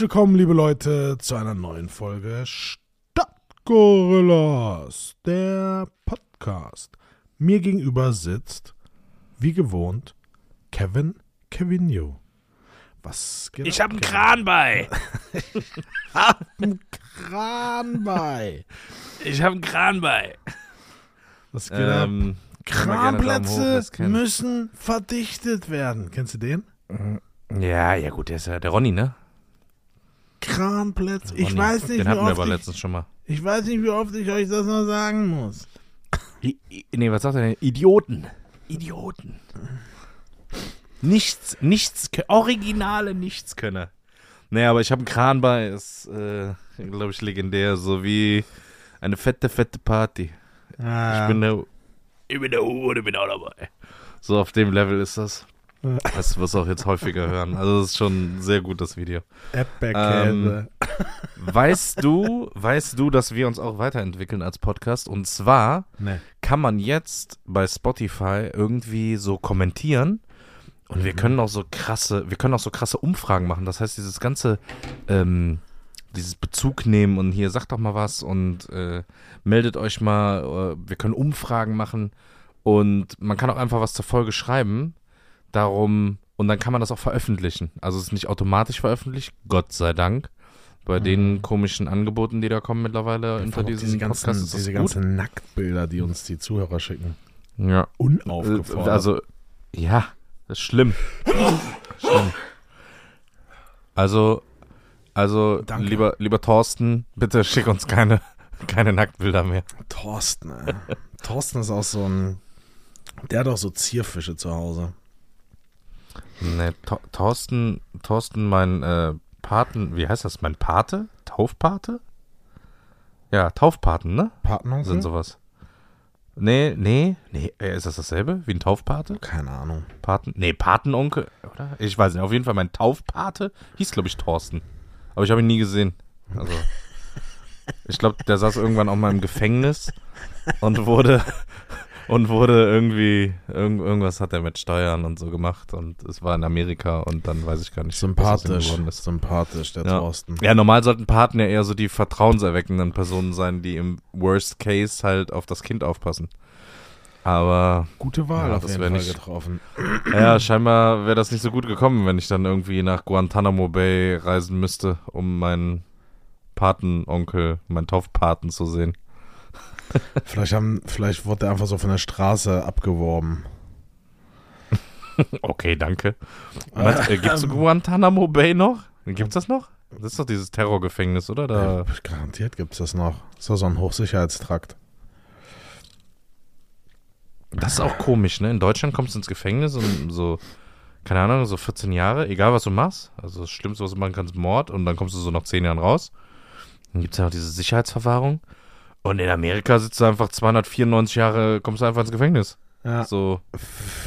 Herzlich willkommen, liebe Leute, zu einer neuen Folge Stadtgorillas, der Podcast. Mir gegenüber sitzt, wie gewohnt, Kevin Kevinio. Was geht Ich ab, hab einen? Kran bei. Hab einen Kran bei. Ich hab einen Kran bei. Was geht ab? Ähm, hoch, Kranplätze müssen verdichtet werden. Kennst du den? Ja, ja gut, der ist ja der Ronny, ne? Kranplätze. Ich Ronny. weiß nicht, Den wie hatten wir oft aber ich, letztens schon mal. ich weiß nicht, wie oft ich euch das noch sagen muss. I, I, nee, was sagt er denn? Idioten. Idioten. Nichts, nichts, originale Nichtskönner. Nee, aber ich habe einen Kran bei, ist, äh, glaube ich, legendär, so wie eine fette, fette Party. Ah, Ich bin der, ich bin der Hure, ich bin auch dabei. So auf dem Level ist das. Das wirst du auch jetzt häufiger hören. Also das ist schon ein sehr gut, das Video. Erdbeerkäse. Weißt du, weißt du, dass wir uns auch weiterentwickeln als Podcast? Und zwar nee. kann man jetzt bei Spotify irgendwie so kommentieren und wir können auch so krasse, wir können auch so krasse Umfragen machen. Das heißt, dieses ganze, ähm, dieses Bezug nehmen und hier sagt doch mal was und äh, meldet euch mal. Äh, wir können Umfragen machen und man kann auch einfach was zur Folge schreiben. Darum und dann kann man das auch veröffentlichen. Also es ist nicht automatisch veröffentlicht, Gott sei Dank. Bei den komischen Angeboten, die da kommen mittlerweile unter Einfach auch diesen diese ganzen, Podcasts, diese ganzen Nacktbilder, die uns die Zuhörer schicken. Ja. Unaufgefordert. Äh, Also, ja, das ist schlimm. schlimm. Also, also, Danke. lieber, lieber Thorsten, bitte schick uns keine, keine Nacktbilder mehr. Thorsten, ey. Thorsten ist auch so ein. Der hat auch so Zierfische zu Hause. Nee, Thor- Thorsten, Thorsten, mein äh, Paten, wie heißt das, mein Pate? Taufpate? Ja, Taufpaten, ne? Patenonkel? Sind sowas. Nee, nee, nee, äh, ist das dasselbe wie ein Taufpate? Keine Ahnung. Paten, nee, Patenonkel, oder? Ich weiß nicht, auf jeden Fall mein Taufpate hieß, glaube ich, Thorsten. Aber ich habe ihn nie gesehen. Also, ich glaube, der saß irgendwann auch mal im Gefängnis und wurde, und wurde irgendwie, irgend, irgendwas hat er mit Steuern und so gemacht und es war in Amerika und dann weiß ich gar nicht, Sympathisch. geworden ist. Sympathisch, der Ja. Thorsten. Ja, normal sollten Paten ja eher so die vertrauenserweckenden Personen sein, die im Worst Case halt auf das Kind aufpassen. Aber Gute Wahl Ja, auf das jeden Fall nicht- getroffen. Ja, scheinbar wäre das nicht so gut gekommen, wenn ich dann irgendwie nach Guantanamo Bay reisen müsste, um meinen Patenonkel, meinen Taufpaten zu sehen. Vielleicht, haben, vielleicht wurde er einfach so von der Straße abgeworben. Okay, danke. Äh, gibt's Guantanamo Bay noch? Gibt's das noch? Das ist doch dieses Terrorgefängnis, oder? Da, Ja, garantiert gibt es das noch. Das ist doch so ein Hochsicherheitstrakt. das ist auch komisch, ne? In Deutschland kommst du ins Gefängnis und so, keine Ahnung, so 14 Jahre, egal was du machst. Also das Schlimmste, was du machen kannst, Mord und dann kommst du so nach 10 Jahren raus. Dann gibt's ja noch diese Sicherheitsverwahrung. Und in Amerika sitzt du einfach 294 Jahre, kommst du einfach ins Gefängnis. Ja. So.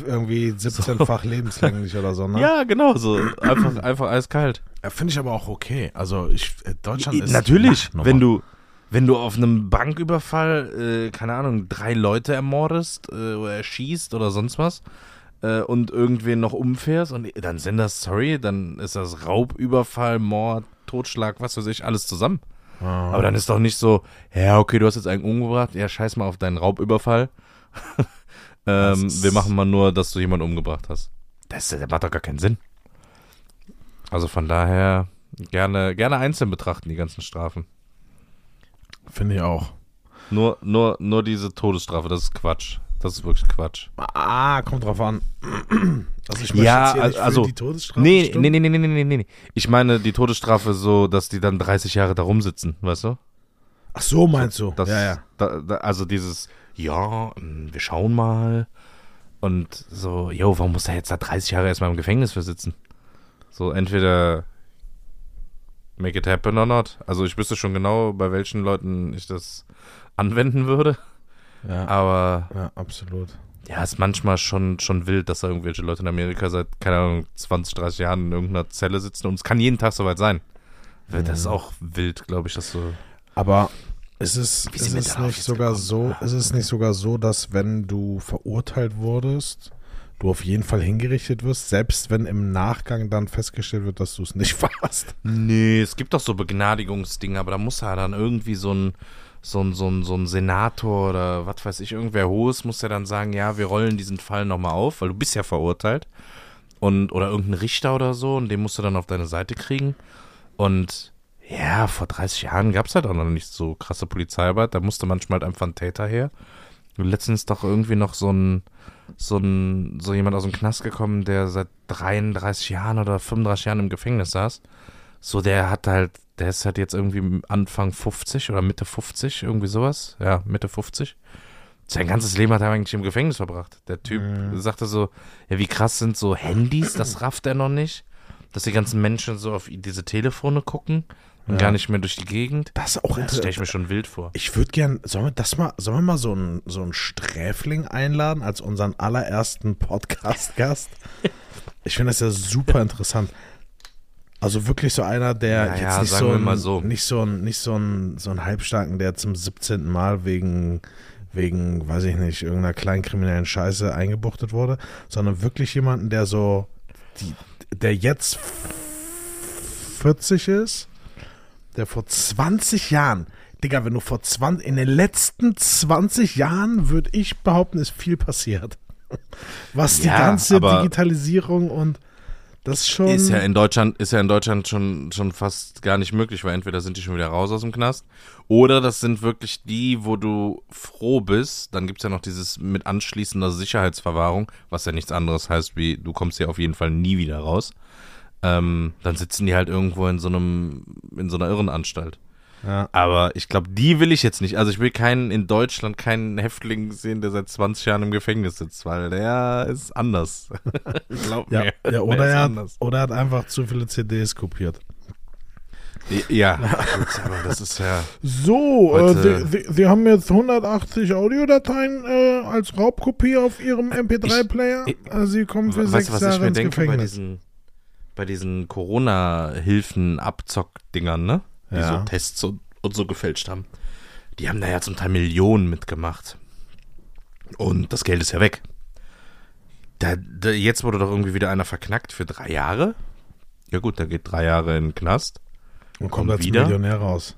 Irgendwie 17-fach lebenslänglich oder so, ne? Ja, genau, so einfach, einfach eiskalt. Ja, Finde ich aber auch okay. Also ich, äh, Deutschland ist Natürlich, wenn du, wenn du auf einem Banküberfall, äh, keine Ahnung, drei Leute ermordest äh, oder erschießt oder sonst was äh, und irgendwen noch umfährst und dann sind das, sorry, dann ist das Raubüberfall, Mord, Totschlag, was weiß ich, alles zusammen. Ah. Aber dann ist doch nicht so, ja, okay, du hast jetzt einen umgebracht, ja, scheiß mal auf deinen Raubüberfall. Ähm, wir machen mal nur, dass du jemanden umgebracht hast. Das, das macht doch gar keinen Sinn. Also von daher gerne, gerne einzeln betrachten, die ganzen Strafen. Finde ich auch. Nur, nur, nur diese Todesstrafe, das ist Quatsch. Das ist wirklich Quatsch. Ah, kommt drauf an. Also ich möchte Ja, jetzt also- die Todesstrafe Nee, nee, nee, nee, nee, nee, nee, nee. Ich meine die Todesstrafe so, dass die dann 30 Jahre da rumsitzen, weißt du? Ach so, meinst du? Das, ja, ja. Da, da, also dieses, ja, mh, wir schauen mal. Und so, yo, warum muss er jetzt da 30 Jahre erstmal im Gefängnis für sitzen? So, entweder make it happen or not. Also ich wüsste schon genau, bei welchen Leuten ich das anwenden würde. Ja, Aber ja absolut. ja, ist manchmal schon, schon wild, dass da irgendwelche Leute in Amerika seit, keine Ahnung, 20, 30 Jahren in irgendeiner Zelle sitzen. Und es kann jeden Tag soweit sein. Das ist Mhm. auch wild, glaube ich, dass so. Aber ist es, ist es nicht sogar gekommen? so, ist es nicht sogar so, dass wenn du verurteilt wurdest, du auf jeden Fall hingerichtet wirst, selbst wenn im Nachgang dann festgestellt wird, dass du es nicht warst. Nee, es gibt doch so Begnadigungsdinge, aber da muss ja dann irgendwie so ein, so ein, so ein, so ein Senator oder was weiß ich, irgendwer Hohes muss ja dann sagen, ja, wir rollen diesen Fall nochmal auf, weil du bist ja verurteilt. Und, oder irgendein Richter oder so, und den musst du dann auf deine Seite kriegen. Und ja, vor 30 Jahren gab es halt auch noch nicht so krasse Polizeiarbeit. Da musste manchmal halt einfach ein Täter her. Letztens doch irgendwie noch so ein, so ein, so jemand aus dem Knast gekommen, der seit 33 Jahren oder 35 Jahren im Gefängnis saß. So, der hat halt, der ist halt jetzt irgendwie Anfang 50 oder Mitte 50, irgendwie sowas. Ja, Mitte 50. Sein ganzes Leben hat er eigentlich im Gefängnis verbracht. Der Typ Mhm. sagte so, ja, wie krass sind so Handys, das rafft er noch nicht. Dass die ganzen Menschen so auf diese Telefone gucken und Ja. gar nicht mehr durch die Gegend. Das ist auch Das stelle ich mir interessant. schon wild vor. Ich würde gern, sollen wir das mal, sollen wir mal so einen so einen Sträfling einladen als unseren allerersten Podcast-Gast? Ich finde das ja super interessant. Also wirklich so einer, der Ja, jetzt nicht, so ein, so. nicht so ein, nicht so ein, so ein Halbstarken, der zum 17. Mal wegen, wegen, weiß ich nicht, irgendeiner kleinkriminellen Scheiße eingebuchtet wurde, sondern wirklich jemanden, der so, die, der jetzt 40 ist, der vor 20 Jahren, Digga, wenn du vor 20, in den letzten 20 Jahren, würde ich behaupten, ist viel passiert. Was die Ja, ganze Digitalisierung und das schon. Ist ja in Deutschland, ist ja in Deutschland schon, schon fast gar nicht möglich, weil entweder sind die schon wieder raus aus dem Knast oder das sind wirklich die, wo du froh bist. Dann gibt's ja noch dieses mit anschließender Sicherheitsverwahrung, was ja nichts anderes heißt, wie du kommst ja auf jeden Fall nie wieder raus. Ähm, dann sitzen die halt irgendwo in so einem, in so einer Irrenanstalt. Ja. Aber ich glaube, die will ich jetzt nicht. Also ich will keinen in Deutschland keinen Häftling sehen, der seit 20 Jahren im Gefängnis sitzt, weil der ist anders. Glaub Ja, mir. ja, Der oder, ist er hat, anders. oder er hat einfach zu viele CDs kopiert. Ja, aber das ist ja. So, Heute- äh, Sie, Sie, Sie haben jetzt 180 Audiodateien äh, als Raubkopie auf Ihrem MP3-Player. Ich- Äh, Sie kommen für Weißt sechs was ich Jahre mir ins denke bei Gefängnis. diesen, bei diesen Corona-Hilfen-Abzock-Dingern, ne? Die Ja. so Tests und, und so gefälscht haben. Die haben da ja zum Teil Millionen mitgemacht. Und das Geld ist ja weg. Da, da, jetzt wurde doch irgendwie wieder einer verknackt für drei Jahre. Ja gut, der geht drei Jahre in den Knast. Und kommt kommt als wieder. Millionär raus.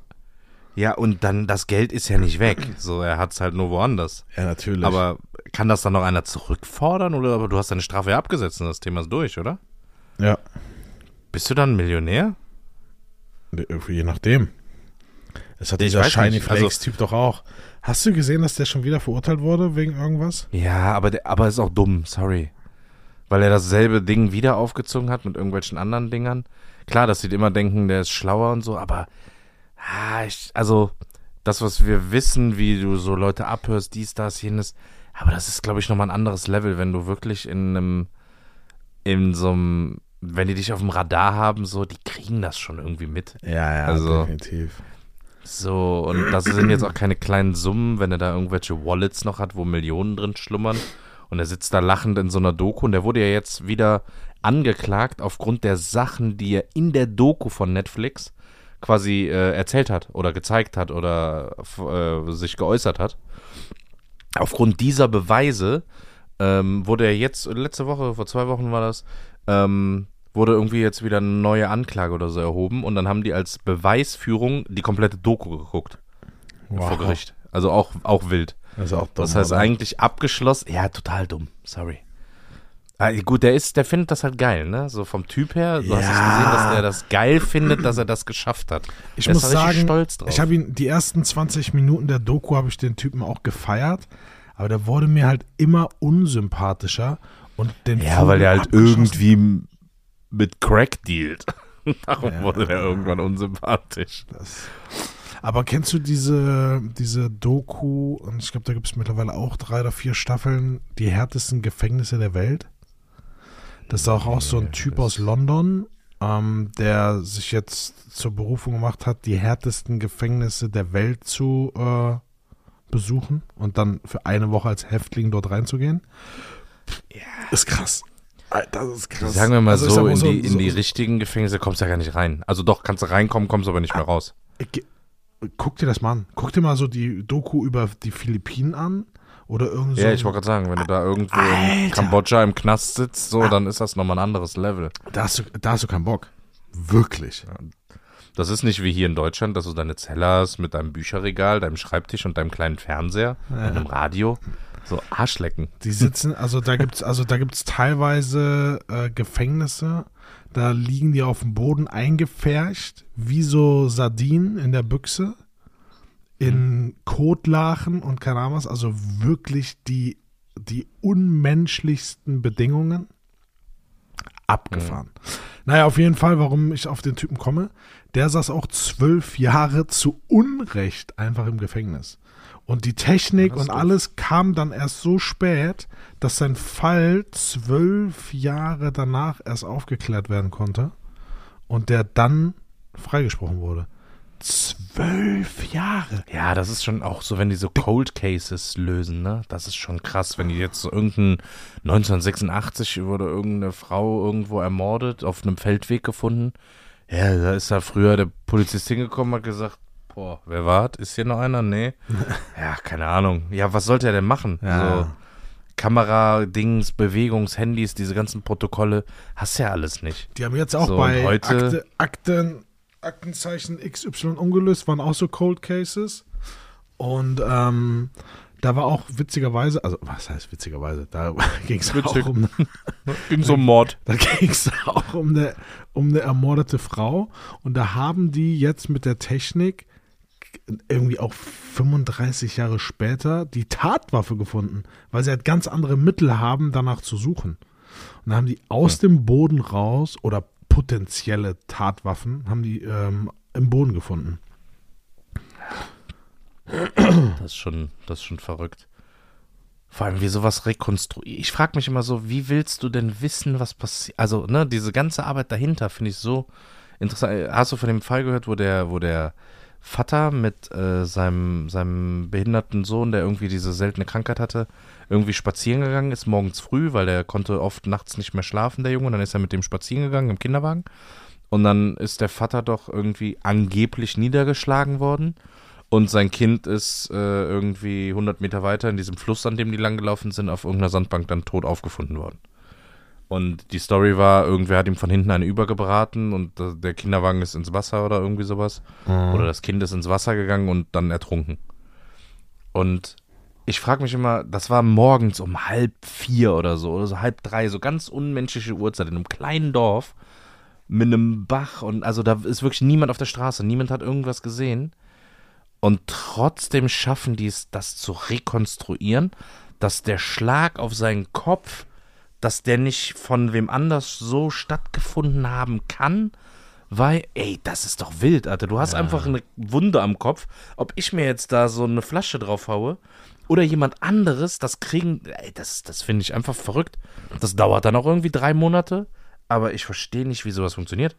Ja, und dann, das Geld ist ja nicht weg. So, er hat es halt nur woanders. Ja, natürlich. Aber kann das dann noch einer zurückfordern? Oder aber du hast deine Strafe ja abgesetzt und das Thema ist durch, oder? ja, Bist du dann Millionär? Je nachdem. Es hat Ich dieser Shiny nicht, also- Flakes-Typ doch auch. Hast du gesehen, dass der schon wieder verurteilt wurde wegen irgendwas? Ja, aber der, aber ist auch dumm, sorry. Weil er dasselbe Ding wieder aufgezogen hat mit irgendwelchen anderen Dingern. Klar, dass sie immer denken, der ist schlauer und so, aber ah, ich, also das, was wir wissen, wie du so Leute abhörst, dies, das, jenes, aber das ist, glaube ich, nochmal ein anderes Level, wenn du wirklich in einem, in so einem, wenn die dich auf dem Radar haben, so, die kriegen das schon irgendwie mit. Ja, ja, Also- definitiv. So, und das sind jetzt auch keine kleinen Summen, wenn er da irgendwelche Wallets noch hat, wo Millionen drin schlummern. Und er sitzt da lachend in so einer Doku und der wurde ja jetzt wieder angeklagt aufgrund der Sachen, die er in der Doku von Netflix quasi äh, erzählt hat oder gezeigt hat oder äh, sich geäußert hat. Aufgrund dieser Beweise ähm, wurde er jetzt, letzte Woche, vor zwei Wochen war das, ähm, wurde irgendwie jetzt wieder eine neue Anklage oder so erhoben und dann haben die als Beweisführung die komplette Doku geguckt vor Gericht. Also auch, auch wild. Das auch dumm, Das heißt oder? eigentlich abgeschlossen. Ja, total dumm. Sorry. Ah, gut, der ist, der findet das halt geil, ne? So vom Typ her. Du hast es Ja. gesehen, dass der das geil findet, dass er das geschafft hat. Ich Der muss sagen, stolz drauf. ich habe ihn die ersten 20 Minuten der Doku habe ich den Typen auch gefeiert, aber der wurde mir halt immer unsympathischer und den ja, Vogel weil der halt irgendwie mit Crack dealt. Darum Ja. wurde der irgendwann unsympathisch. Das. Aber kennst du diese, diese Doku, und ich glaube, da gibt es mittlerweile auch drei oder vier Staffeln, die härtesten Gefängnisse der Welt? Das ist auch, auch so ein Nee, Typ aus London, ähm, der sich jetzt zur Berufung gemacht hat, die härtesten Gefängnisse der Welt zu äh, besuchen und dann für eine Woche als Häftling dort reinzugehen. Ja. Ist krass. Das ist krass. Sagen wir mal Also so, in so- die, in so- die richtigen Gefängnisse kommst du ja gar nicht rein. Also doch, kannst du reinkommen, kommst aber nicht mehr raus. Ge- Guck dir das mal an. Guck dir mal so die Doku über die Philippinen an Oder irgend so Ja, ich wollte gerade sagen, wenn du da irgendwo in Alter. Kambodscha im Knast sitzt, so, dann ist das nochmal ein anderes Level. da, hast du, da hast du keinen Bock. Wirklich. Das ist nicht wie hier in Deutschland, dass du deine Zelle hast mit deinem Bücherregal, deinem Schreibtisch und deinem kleinen Fernseher und einem Radio. So Arschlecken. Die sitzen, also da gibt's, also da gibt's teilweise äh, Gefängnisse, da liegen die auf dem Boden eingepfercht, wie so Sardinen in der Büchse, in Kotlachen und keine Ahnung was, also wirklich die, die unmenschlichsten Bedingungen. Abgefahren. Naja, auf jeden Fall, warum ich auf den Typen komme, der saß auch zwölf Jahre zu Unrecht einfach im Gefängnis. Und die Technik Ja, und alles kam dann erst so spät, dass sein Fall zwölf Jahre danach erst aufgeklärt werden konnte und der dann freigesprochen wurde. Zwölf Jahre. Ja, das ist schon auch so, wenn die so Cold Cases lösen, ne? Das ist schon krass, wenn die jetzt so irgendein 1986 wurde irgendeine Frau irgendwo ermordet, auf einem Feldweg gefunden. Ja, da ist da früher der Polizist hingekommen, hat gesagt, boah, wer war Ist hier noch einer? Nee. ja, keine Ahnung. Ja, was sollte er denn machen? Ja. So Kamera-Dings, Bewegungs-, Handys, diese ganzen Protokolle, hast ja alles nicht. Die haben jetzt auch So, bei heute- Akte, Akten, Aktenzeichen XY umgelöst, waren auch so Cold Cases. Und ähm, da war auch witzigerweise, also was heißt witzigerweise, da ging es auch um, Ging so ein Mord. da ging es auch um eine, um eine ermordete Frau. Und da haben die jetzt mit der Technik irgendwie auch 35 Jahre später die Tatwaffe gefunden, weil sie halt ganz andere Mittel haben, danach zu suchen. Und da haben die aus dem Boden raus oder potenzielle Tatwaffen haben die ähm, im Boden gefunden. Das ist schon, das ist schon verrückt. Vor allem, wie sowas rekonstruiert. Ich frage mich immer so, wie willst du denn wissen, was passiert? Also, ne, diese ganze Arbeit dahinter finde ich so interessant. Hast du von dem Fall gehört, wo der, wo der Vater mit äh, seinem, seinem behinderten Sohn, der irgendwie diese seltene Krankheit hatte, irgendwie spazieren gegangen ist, morgens früh, weil der konnte oft nachts nicht mehr schlafen, der Junge. Dann ist er mit dem spazieren gegangen im Kinderwagen. Und dann ist der Vater doch irgendwie angeblich niedergeschlagen worden. Und sein Kind ist äh, irgendwie 100 Meter weiter in diesem Fluss, an dem die langgelaufen sind, auf irgendeiner Sandbank dann tot aufgefunden worden. Und die Story war, irgendwer hat ihm von hinten eine übergebraten und der Kinderwagen ist ins Wasser oder irgendwie sowas. Oder das Kind ist ins Wasser gegangen und dann ertrunken. Und ich frage mich immer, das war morgens um halb vier oder so, oder so halb drei, so ganz unmenschliche Uhrzeit in einem kleinen Dorf mit einem Bach und also da ist wirklich niemand auf der Straße, niemand hat irgendwas gesehen. Und trotzdem schaffen die es, das zu rekonstruieren, dass der Schlag auf seinen Kopf, dass der nicht von wem anders so stattgefunden haben kann, weil, ey, das ist doch wild, Alter. Du hast einfach eine Wunde am Kopf. Ob ich mir jetzt da so eine Flasche drauf haue oder jemand anderes, das kriegen, ey, das, das finde ich einfach verrückt. Das dauert dann auch irgendwie drei Monate, aber ich verstehe nicht, wie sowas funktioniert.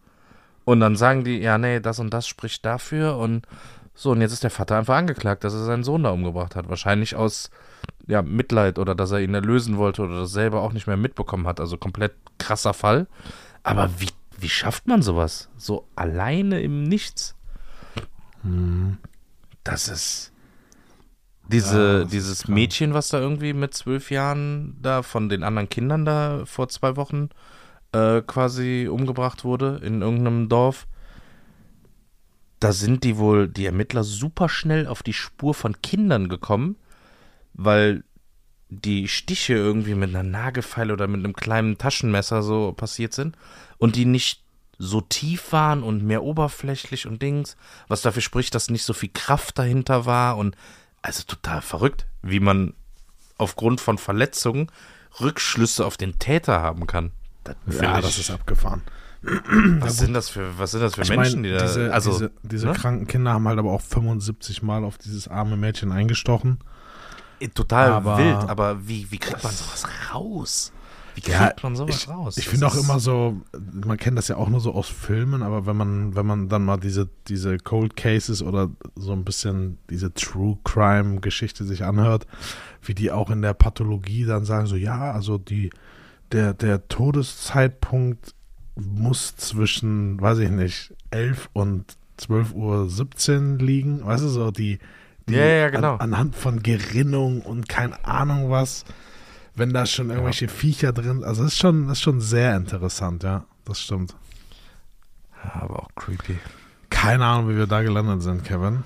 Und dann sagen die, ja, nee, das und das spricht dafür und so, und jetzt ist der Vater einfach angeklagt, dass er seinen Sohn da umgebracht hat. Wahrscheinlich aus ja, Mitleid oder dass er ihn erlösen wollte oder das selber auch nicht mehr mitbekommen hat. Also komplett krasser Fall. Aber wie, wie schafft man sowas? So alleine im Nichts? Das ist. Diese, Ja, das ist dieses krank. Mädchen, was da irgendwie mit zwölf Jahren da von den anderen Kindern da vor zwei Wochen äh, quasi umgebracht wurde in irgendeinem Dorf da sind die wohl, die Ermittler, super schnell auf die Spur von Kindern gekommen, weil die Stiche irgendwie mit einer Nagelfeile oder mit einem kleinen Taschenmesser so passiert sind und die nicht so tief waren und mehr oberflächlich und Dings, was dafür spricht, dass nicht so viel Kraft dahinter war und also total verrückt, wie man aufgrund von Verletzungen Rückschlüsse auf den Täter haben kann. Das, Ja, das ist abgefahren. was sind das für, was sind das für Ich Menschen, meine, die da, diese, also, diese, diese ne? kranken Kinder haben halt aber auch 75 Mal auf dieses arme Mädchen eingestochen. Eh, Total Aber- wild, aber wie, wie kriegt man sowas raus? Wie kriegt Ja, man sowas ich, raus? Ich finde auch immer so, man kennt das ja auch nur so aus Filmen, aber wenn man, wenn man dann mal diese, diese Cold Cases oder so ein bisschen diese True Crime Geschichte sich anhört, wie die auch in der Pathologie dann sagen, so ja, also die, der, der Todeszeitpunkt muss zwischen, weiß ich nicht, 11 und 12 Uhr 17 liegen, weißt du, so die, die Ja, ja, genau. an, anhand von Gerinnung und keine Ahnung was, wenn da schon irgendwelche Viecher drin, also ist schon, ist schon sehr interessant, ja, das stimmt. Ja, aber auch creepy. Keine Ahnung, wie wir da gelandet sind, Kevin.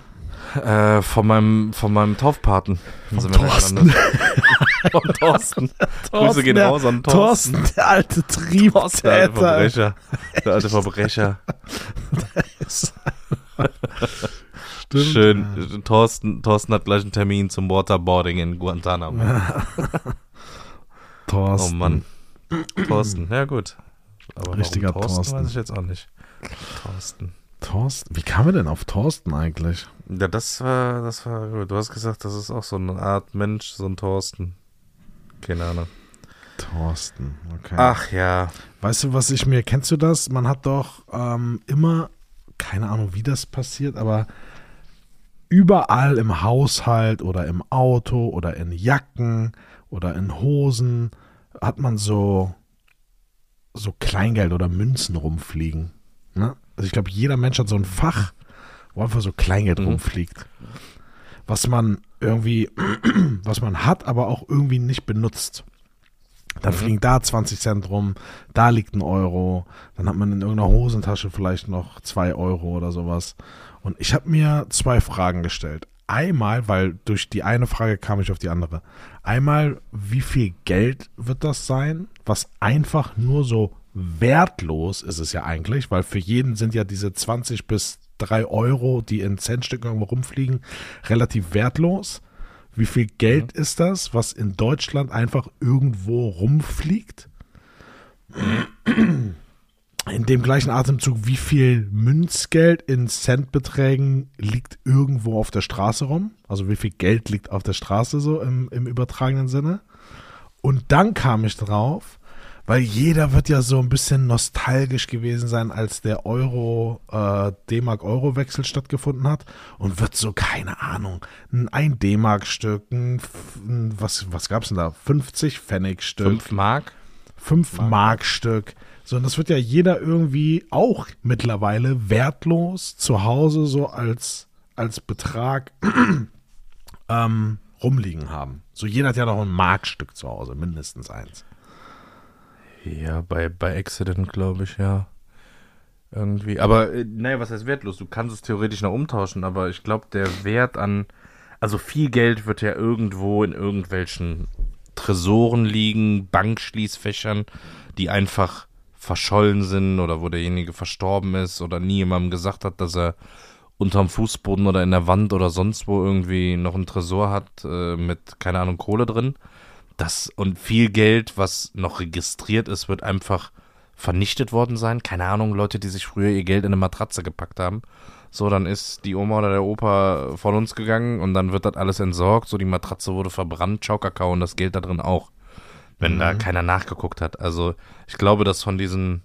Äh, von meinem, von meinem Taufpaten Vom sind Thorsten. gelandet. Vom Thorsten. Grüße gehen raus an Thorsten. Thorsten, der alte Thorsten, der alte Triebtäter. Verbrecher. Der alte Verbrecher. Stimmt. Schön. Thorsten, Thorsten hat gleich einen Termin zum Waterboarding in Guantanamo. Oh Thorsten. Mann. Thorsten, ja gut. Aber Richtiger Thorsten, Thorsten. weiß ich jetzt auch nicht. Thorsten. Thorsten. Wie kam er denn auf Thorsten eigentlich? Ja, das war, das war gut. Du hast gesagt, das ist auch so eine Art Mensch, so ein Thorsten. Keine Ahnung. Thorsten, okay. Ach ja. Weißt du, was ich mir, kennst du das? Man hat doch ähm, immer, keine Ahnung, wie das passiert, aber überall im Haushalt oder im Auto oder in Jacken oder in Hosen hat man so, so Kleingeld oder Münzen rumfliegen. Ne? Also ich glaube, jeder Mensch hat so ein Fach, wo einfach so Kleingeld Mhm. rumfliegt. Was man irgendwie, was man hat, aber auch irgendwie nicht benutzt. Dann Mhm. fliegen da 20 Cent rum, da liegt ein Euro, dann hat man in irgendeiner Hosentasche vielleicht noch zwei Euro oder sowas. Und ich habe mir zwei Fragen gestellt. Einmal, weil durch die eine Frage kam ich auf die andere. Einmal, wie viel Geld wird das sein, was einfach nur so wertlos ist es ja eigentlich, weil für jeden sind ja diese 20 bis 3 Euro, die in Centstücken irgendwo rumfliegen, relativ wertlos. Wie viel Geld ist das, was in Deutschland einfach irgendwo rumfliegt? In dem gleichen Atemzug, wie viel Münzgeld in Centbeträgen liegt irgendwo auf der Straße rum? Also wie viel Geld liegt auf der Straße so im, im übertragenen Sinne? Und dann kam ich drauf, weil jeder wird ja so ein bisschen nostalgisch gewesen sein, als der Euro, äh, D-Mark-Euro-Wechsel stattgefunden hat und wird so, keine Ahnung, ein 1 D-Mark-Stück, ein, was, was gab's denn da? 50 Pfennig-Stück, 5 Mark? 5 Mark-Stück. So, und das wird ja jeder irgendwie auch mittlerweile wertlos zu Hause so als, als Betrag ähm, rumliegen haben. So, jeder hat ja noch ein Markstück zu Hause, mindestens eins. Ja, bei, bei Accident glaube ich, ja. Irgendwie. Aber, äh, naja, was heißt wertlos? Du kannst es theoretisch noch umtauschen, aber ich glaube, der Wert an. Also viel Geld wird ja irgendwo in irgendwelchen Tresoren liegen, Bankschließfächern, die einfach verschollen sind oder wo derjenige verstorben ist oder nie jemandem gesagt hat, dass er unterm Fußboden oder in der Wand oder sonst wo irgendwie noch einen Tresor hat äh, mit, keine Ahnung, Kohle drin. Das und viel Geld, was noch registriert ist, wird einfach vernichtet worden sein. Keine Ahnung, Leute, die sich früher ihr Geld in eine Matratze gepackt haben. So, dann ist die Oma oder der Opa von uns gegangen und dann wird das alles entsorgt. So, die Matratze wurde verbrannt, Ciao Kakao und das Geld da drin auch. Wenn da keiner nachgeguckt hat. Also, ich glaube, dass von diesen,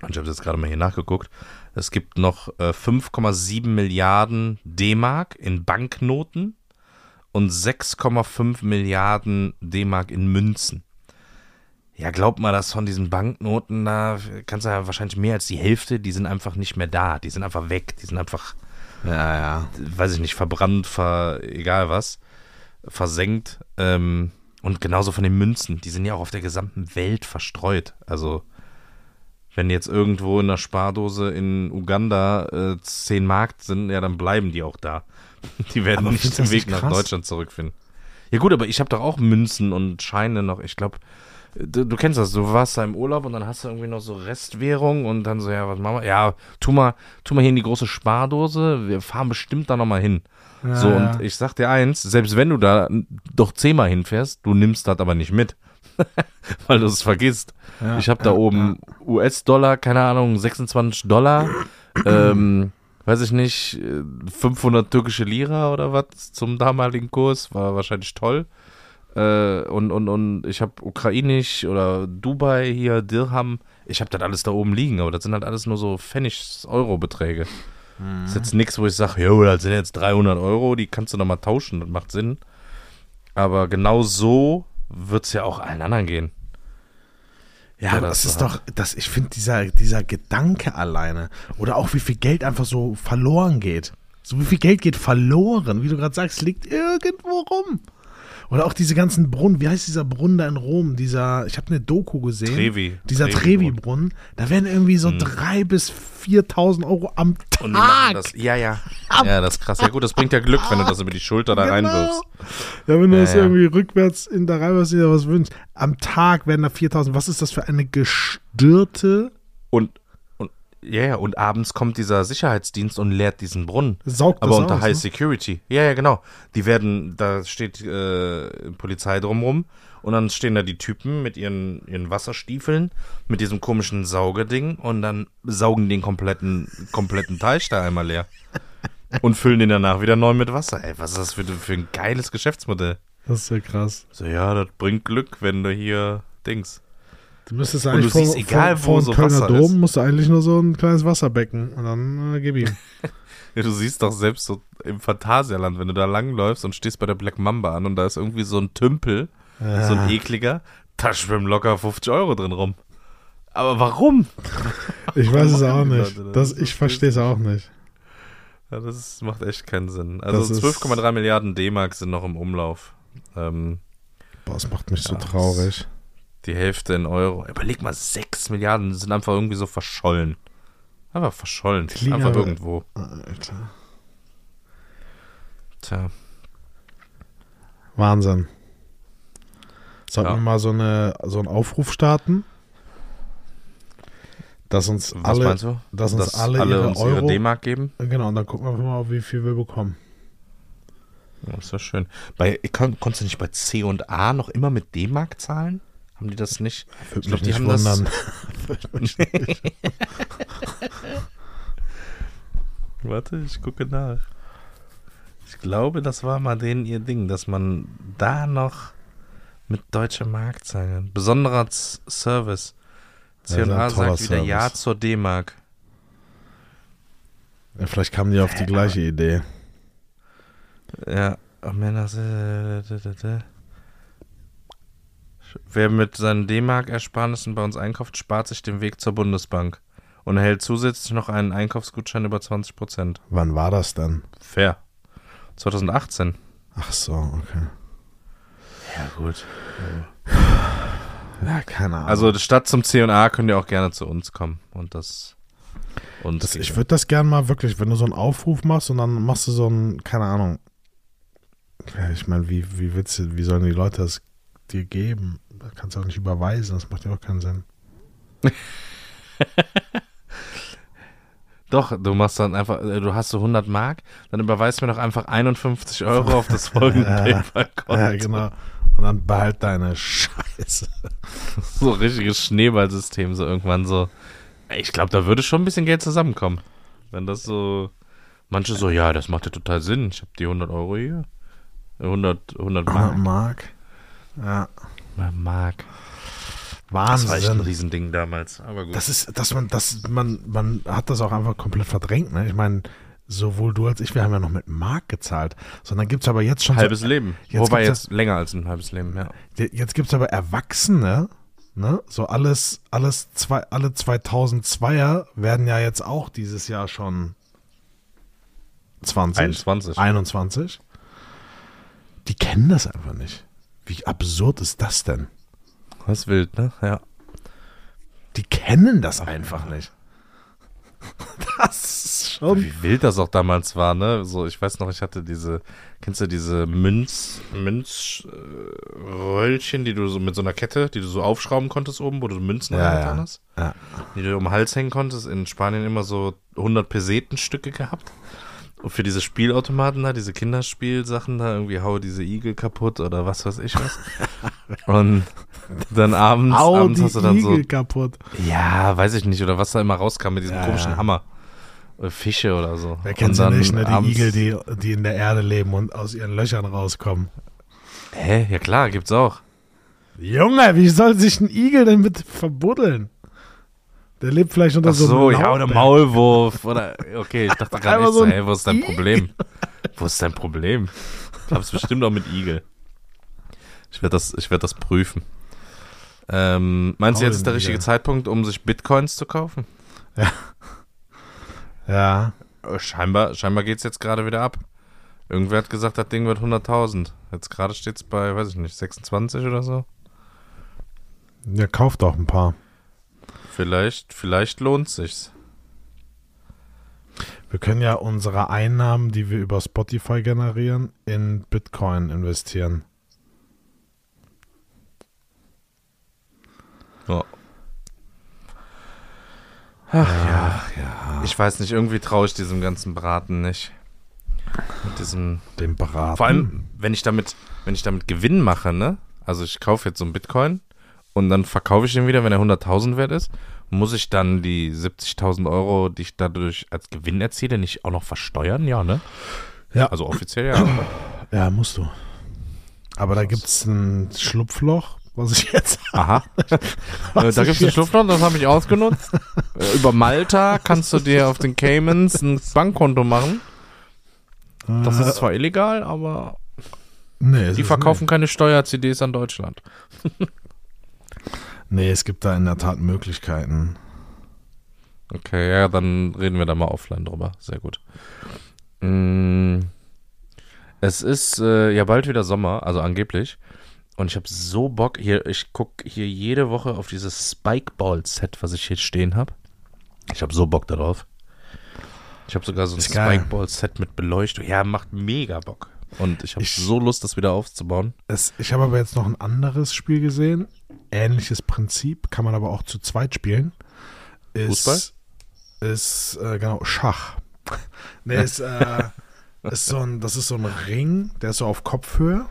und ich habe jetzt gerade mal hier nachgeguckt, es gibt noch äh, 5,7 Milliarden D-Mark in Banknoten und 6,5 Milliarden D-Mark in Münzen. Ja, glaub mal, dass von diesen Banknoten, da kannst du ja wahrscheinlich mehr als die Hälfte, die sind einfach nicht mehr da. Die sind einfach weg. Die sind einfach, Ja, ja. weiß ich nicht, verbrannt, ver, egal was, versenkt. Ähm, und genauso von den Münzen, die sind ja auch auf der gesamten Welt verstreut. Also, wenn jetzt irgendwo in einer Spardose in Uganda äh, 10 Mark sind, ja, dann bleiben die auch da. Die werden Aber nicht den Weg nicht nach? Deutschland zurückfinden. Ja gut, aber ich habe doch auch Münzen und Scheine noch. Ich glaube, du, du kennst das. Du warst da im Urlaub und dann hast du irgendwie noch so Restwährung und dann so, ja, was machen wir? Ja, tu mal, tu mal hier in die große Spardose. Wir fahren bestimmt da nochmal hin. so, ja. und ich sag dir eins, selbst wenn du da doch zehnmal hinfährst, du nimmst das aber nicht mit. Weil du es vergisst. Ja, ich habe da ja, oben US-Dollar, keine Ahnung, 26 Dollar, ähm, weiß ich nicht, äh, 500 türkische Lira oder was zum damaligen Kurs, war wahrscheinlich toll. Äh, und, und, und ich habe ukrainisch oder Dubai hier, Dirham, ich habe das alles da oben liegen, aber das sind halt alles nur so Pfennig-Euro-Beträge. Das ist jetzt nichts, wo ich sage, jo, das sind jetzt 300 Euro, die kannst du nochmal tauschen, das macht Sinn. Aber genau so wird es ja auch allen anderen gehen. Ja, aber das das ist doch, das, ich finde, dieser, dieser Gedanke alleine oder auch wie viel Geld einfach so verloren geht. So wie viel Geld geht verloren, wie du gerade sagst, liegt irgendwo rum. Oder auch diese ganzen Brunnen, wie heißt dieser Brunnen da in Rom? Dieser, ich habe eine Doku gesehen. Trevi. Dieser Trevi-Brunnen. Trevi-Brunnen. Da werden irgendwie so drei bis 4.000 Euro am Tag. das, ja, ja. Ja, das ist krass. Ja gut, das bringt ja Glück, wenn du das über die Schulter da reinwirfst. Ja, wenn du Ja, das ja. irgendwie rückwärts in da reinwirfst, dir was wünschst. Am Tag werden da 4.000. Was ist das für eine gestörte und, ja, ja, und abends kommt dieser Sicherheitsdienst und leert diesen Brunnen. Saugt Aber das unter aus, High ne? Security. Ja, ja, genau. Die werden, da steht äh, Polizei drumrum und dann stehen da die Typen mit ihren, ihren Wasserstiefeln, mit diesem komischen Saugeding und dann saugen den kompletten, kompletten Teich da einmal leer. Und füllen den danach wieder neu mit Wasser. Ey, was ist das für, für ein geiles Geschäftsmodell? Das ist ja krass. So, ja, das bringt Glück, wenn du hier Dings. Du müsstest Und eigentlich du siehst, vor, egal, vor, wo vor so Kölner Wasser Dom ist. musst du eigentlich nur so ein kleines Wasserbecken und dann äh, gib ihm. Ja, du siehst doch selbst so im Phantasialand, wenn du da langläufst und stehst bei der Black Mamba an und da ist irgendwie so ein Tümpel, so ein ekliger, da schwimmen locker 50 Euro drin rum. Aber warum? Ich weiß es auch nicht. Das? Ich verstehe es auch nicht. Ja, das macht echt keinen Sinn. Also Das ist- 12,3 Milliarden D-Mark sind noch im Umlauf. Ähm, Boah, das macht mich so Ja, traurig. Die Hälfte in Euro. Überleg mal, 6 Milliarden sind einfach irgendwie so verschollen. Einfach verschollen. Liegen Einfach aber- irgendwo. Alter. Tja. Wahnsinn. Sollten Ja. wir mal so, eine, so einen Aufruf starten? Dass uns Was alle, meinst du? dass uns alle, alle ihre uns Euro. ihre D-Mark geben? genau, und dann gucken wir mal, wie viel wir bekommen. Ja, ist ja schön. Bei, kon, konntest du nicht bei C und A noch immer mit D-Mark zahlen? Haben die das nicht? Würde Ich glaub, mich die haben das- wundern. Nicht- Warte, ich gucke nach. Ich glaube, das war mal denen ihr Ding, dass man da noch mit deutscher Mark zahlen. Besonderer Service. Ja, C&A toller sagt wieder Ja Service. zur D-Mark. ja, vielleicht kamen die auf die gleiche Idee. Ja, Männer. Wer mit seinen D-Mark-Ersparnissen bei uns einkauft, spart sich den Weg zur Bundesbank und erhält zusätzlich noch einen Einkaufsgutschein über 20%. Wann war das denn? Fair. 2018. Ach so, okay. Ja, gut. Ja, keine Ahnung. Also statt zum C&A könnt ihr auch gerne zu uns kommen und das uns Das, ich würde das gern mal wirklich, wenn du so einen Aufruf machst und dann machst du so einen, keine Ahnung. Ja, ich meine, wie, wie willst du, wie sollen die Leute das dir geben? Kannst du auch nicht überweisen, das macht ja auch keinen Sinn. Doch, du machst dann einfach, äh, du hast so 100 Mark, dann überweist mir doch einfach 51 Euro auf das folgende Ja, PayPal-Konto. Ja, genau. Und dann behalt deine Scheiße. So ein richtiges Schneeballsystem, so irgendwann so. Ich glaube, da würde schon ein bisschen Geld zusammenkommen. Wenn das so, manche so, ja, das macht ja total Sinn. Ich habe die 100 Euro hier. 100, 100 Mark. Mark. Ja. Mark. Das war echt ein Wahnsinn. Riesending damals. Aber gut. Das ist, dass man, das, man, man hat das auch einfach komplett verdrängt, ne? Ich meine, sowohl du als ich, wir haben ja noch mit Mark gezahlt. Sondern gibt es aber jetzt schon. halbes so, Leben. jetzt Wobei jetzt länger als ein halbes Leben, ja. Jetzt gibt es aber Erwachsene, ne? So alles, alles zwei, alle 2002er werden ja jetzt auch dieses Jahr schon 20. 21. 21. Die kennen das einfach nicht. Wie absurd ist das denn? Das ist wild, ne? Ja. Die kennen das einfach nicht. Das ist schon. Wie wild das auch damals war, ne? So, ich weiß noch, ich hatte diese, kennst du diese Münz, Münzröllchen, die du so mit so einer Kette, die du so aufschrauben konntest oben, wo du Münzen Ja, reingetan ja. hast? Ja. Die du um den Hals hängen konntest. In Spanien immer so 100 Pesetenstücke gehabt. Und für diese Spielautomaten da, diese Kinderspielsachen da, irgendwie hau diese Igel kaputt oder was weiß ich was. Und dann abends, Au, abends hast du dann Igel so kaputt. ja, weiß ich nicht. Oder was da immer rauskam mit diesem Ja, komischen ja. Hammer. Oder Fische oder so. Wer kennt sie nicht, ne? Die Igel, die, die in der Erde leben und aus ihren Löchern rauskommen. Hä? Ja klar, gibt's auch. Junge, wie soll sich ein Igel denn bitte verbuddeln? Der lebt vielleicht unter Ach so, so, einem ja, oder. Maulwurf. Oder, okay, ich dachte gerade echt so ein hey, wo ist dein. Problem? Wo ist dein Problem? Ich hab's bestimmt auch mit Igel. Ich werde das, ich werd das prüfen. Ähm, meinst du, jetzt ist der richtige. Zeitpunkt, um sich Bitcoins zu kaufen? Ja. Äh, Scheinbar, scheinbar geht es jetzt gerade wieder ab. Irgendwer hat gesagt, das Ding wird 100.000. Jetzt gerade steht es bei, weiß ich nicht, 26 oder so. Ja, kauft auch ein paar. Vielleicht, vielleicht lohnt sich's. Wir können ja unsere Einnahmen, die wir über Spotify generieren, in Bitcoin investieren. Ja. Ach ja, ja. Ich weiß nicht, irgendwie traue ich diesem ganzen Braten nicht. Mit diesem. Den Beraten. Vor allem, wenn ich damit, wenn ich damit Gewinn mache, ne? Also ich kaufe jetzt so einen Bitcoin und dann verkaufe ich den wieder, wenn er 100.000 wert ist. Muss ich dann die 70.000 Euro, die ich dadurch als Gewinn erziele, nicht auch noch versteuern? Ja, ne? Ja. Also offiziell ja. Ja, musst du. Aber da gibt es ein Schlupfloch, was ich jetzt Aha. Äh, da gibt es ein Schlupfloch, das habe ich ausgenutzt. Äh, Über Malta kannst du dir auf den Caymans ein Bankkonto machen. Das ist zwar illegal, aber nee, es die verkaufen keine Steuer-CDs an Deutschland. Nee, es gibt da in der Tat Möglichkeiten. Okay, ja, dann reden wir da mal offline drüber. Sehr gut. Mm, Es ist äh, ja bald wieder Sommer, also angeblich. Und ich habe so Bock, hier, ich gucke hier jede Woche auf dieses Spikeball-Set, was ich hier stehen habe. Ich habe so Bock darauf. Ich habe sogar so ein. Spikeball-Set mit Beleuchtung. Ja, macht mega Bock. Und ich habe so Lust, das wieder aufzubauen. Es, ich habe aber jetzt noch ein anderes Spiel gesehen. Ähnliches Prinzip, kann man aber auch zu zweit spielen. Ist, Fußball? Ist, äh, genau, Schach. nee, ist, äh, ist so ein, das ist so ein Ring, der ist so auf Kopfhöhe.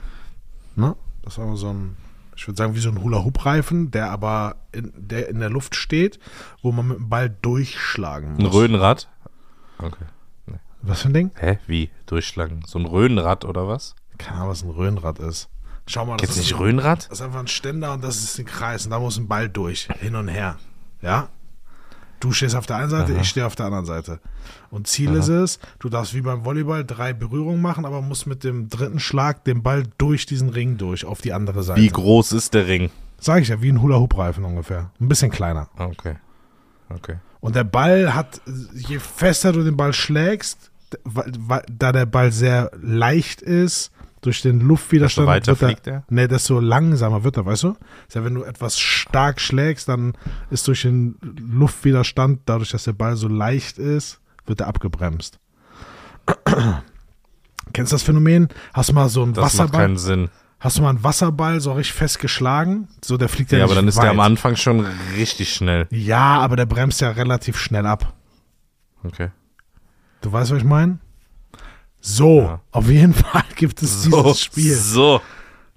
Ne? Das ist aber so ein, ich würde sagen, wie so ein Hula-Hoop-Reifen, der aber in der, in der Luft steht, wo man mit dem Ball durchschlagen muss. Ein Röhnrad? Okay. Was für ein Ding? Hä? Wie? Durchschlagen? So ein Röhnrad oder was? Keine Ahnung, was ein Röhnrad ist. Schau mal, das du ist nicht Röhnrad? Das ist einfach ein Ständer und das ist ein Kreis und da muss ein Ball durch, hin und her. Ja? Du stehst auf der einen Seite, Aha. ich stehe auf der anderen Seite. Und Ziel ist es, du darfst wie beim Volleyball drei Berührungen machen, aber musst mit dem dritten Schlag den Ball durch diesen Ring durch, auf die andere Seite. Wie groß ist der Ring? Sag ich ja, wie ein Hula-Hoop-Reifen ungefähr. Ein bisschen kleiner. Okay. Okay. Und der Ball hat, je fester du den Ball schlägst, weil, weil, da der Ball sehr leicht ist, durch den Luftwiderstand. Desto weiter wird er, fliegt er? Nee, desto langsamer wird er, weißt du? Ist ja, wenn du etwas stark schlägst, dann ist durch den Luftwiderstand, dadurch, dass der Ball so leicht ist, wird er abgebremst. Kennst du das Phänomen? Hast du mal so einen Das macht Wasserball? keinen Sinn. Hast du mal einen Wasserball so richtig fest geschlagen? So, der fliegt ja, Ja, nicht aber dann ist weit. der am Anfang schon richtig schnell. Ja, aber der bremst ja relativ schnell ab. Okay. Du weißt, was ich meine? So, Ja. auf jeden Fall gibt es dieses Spiel. So.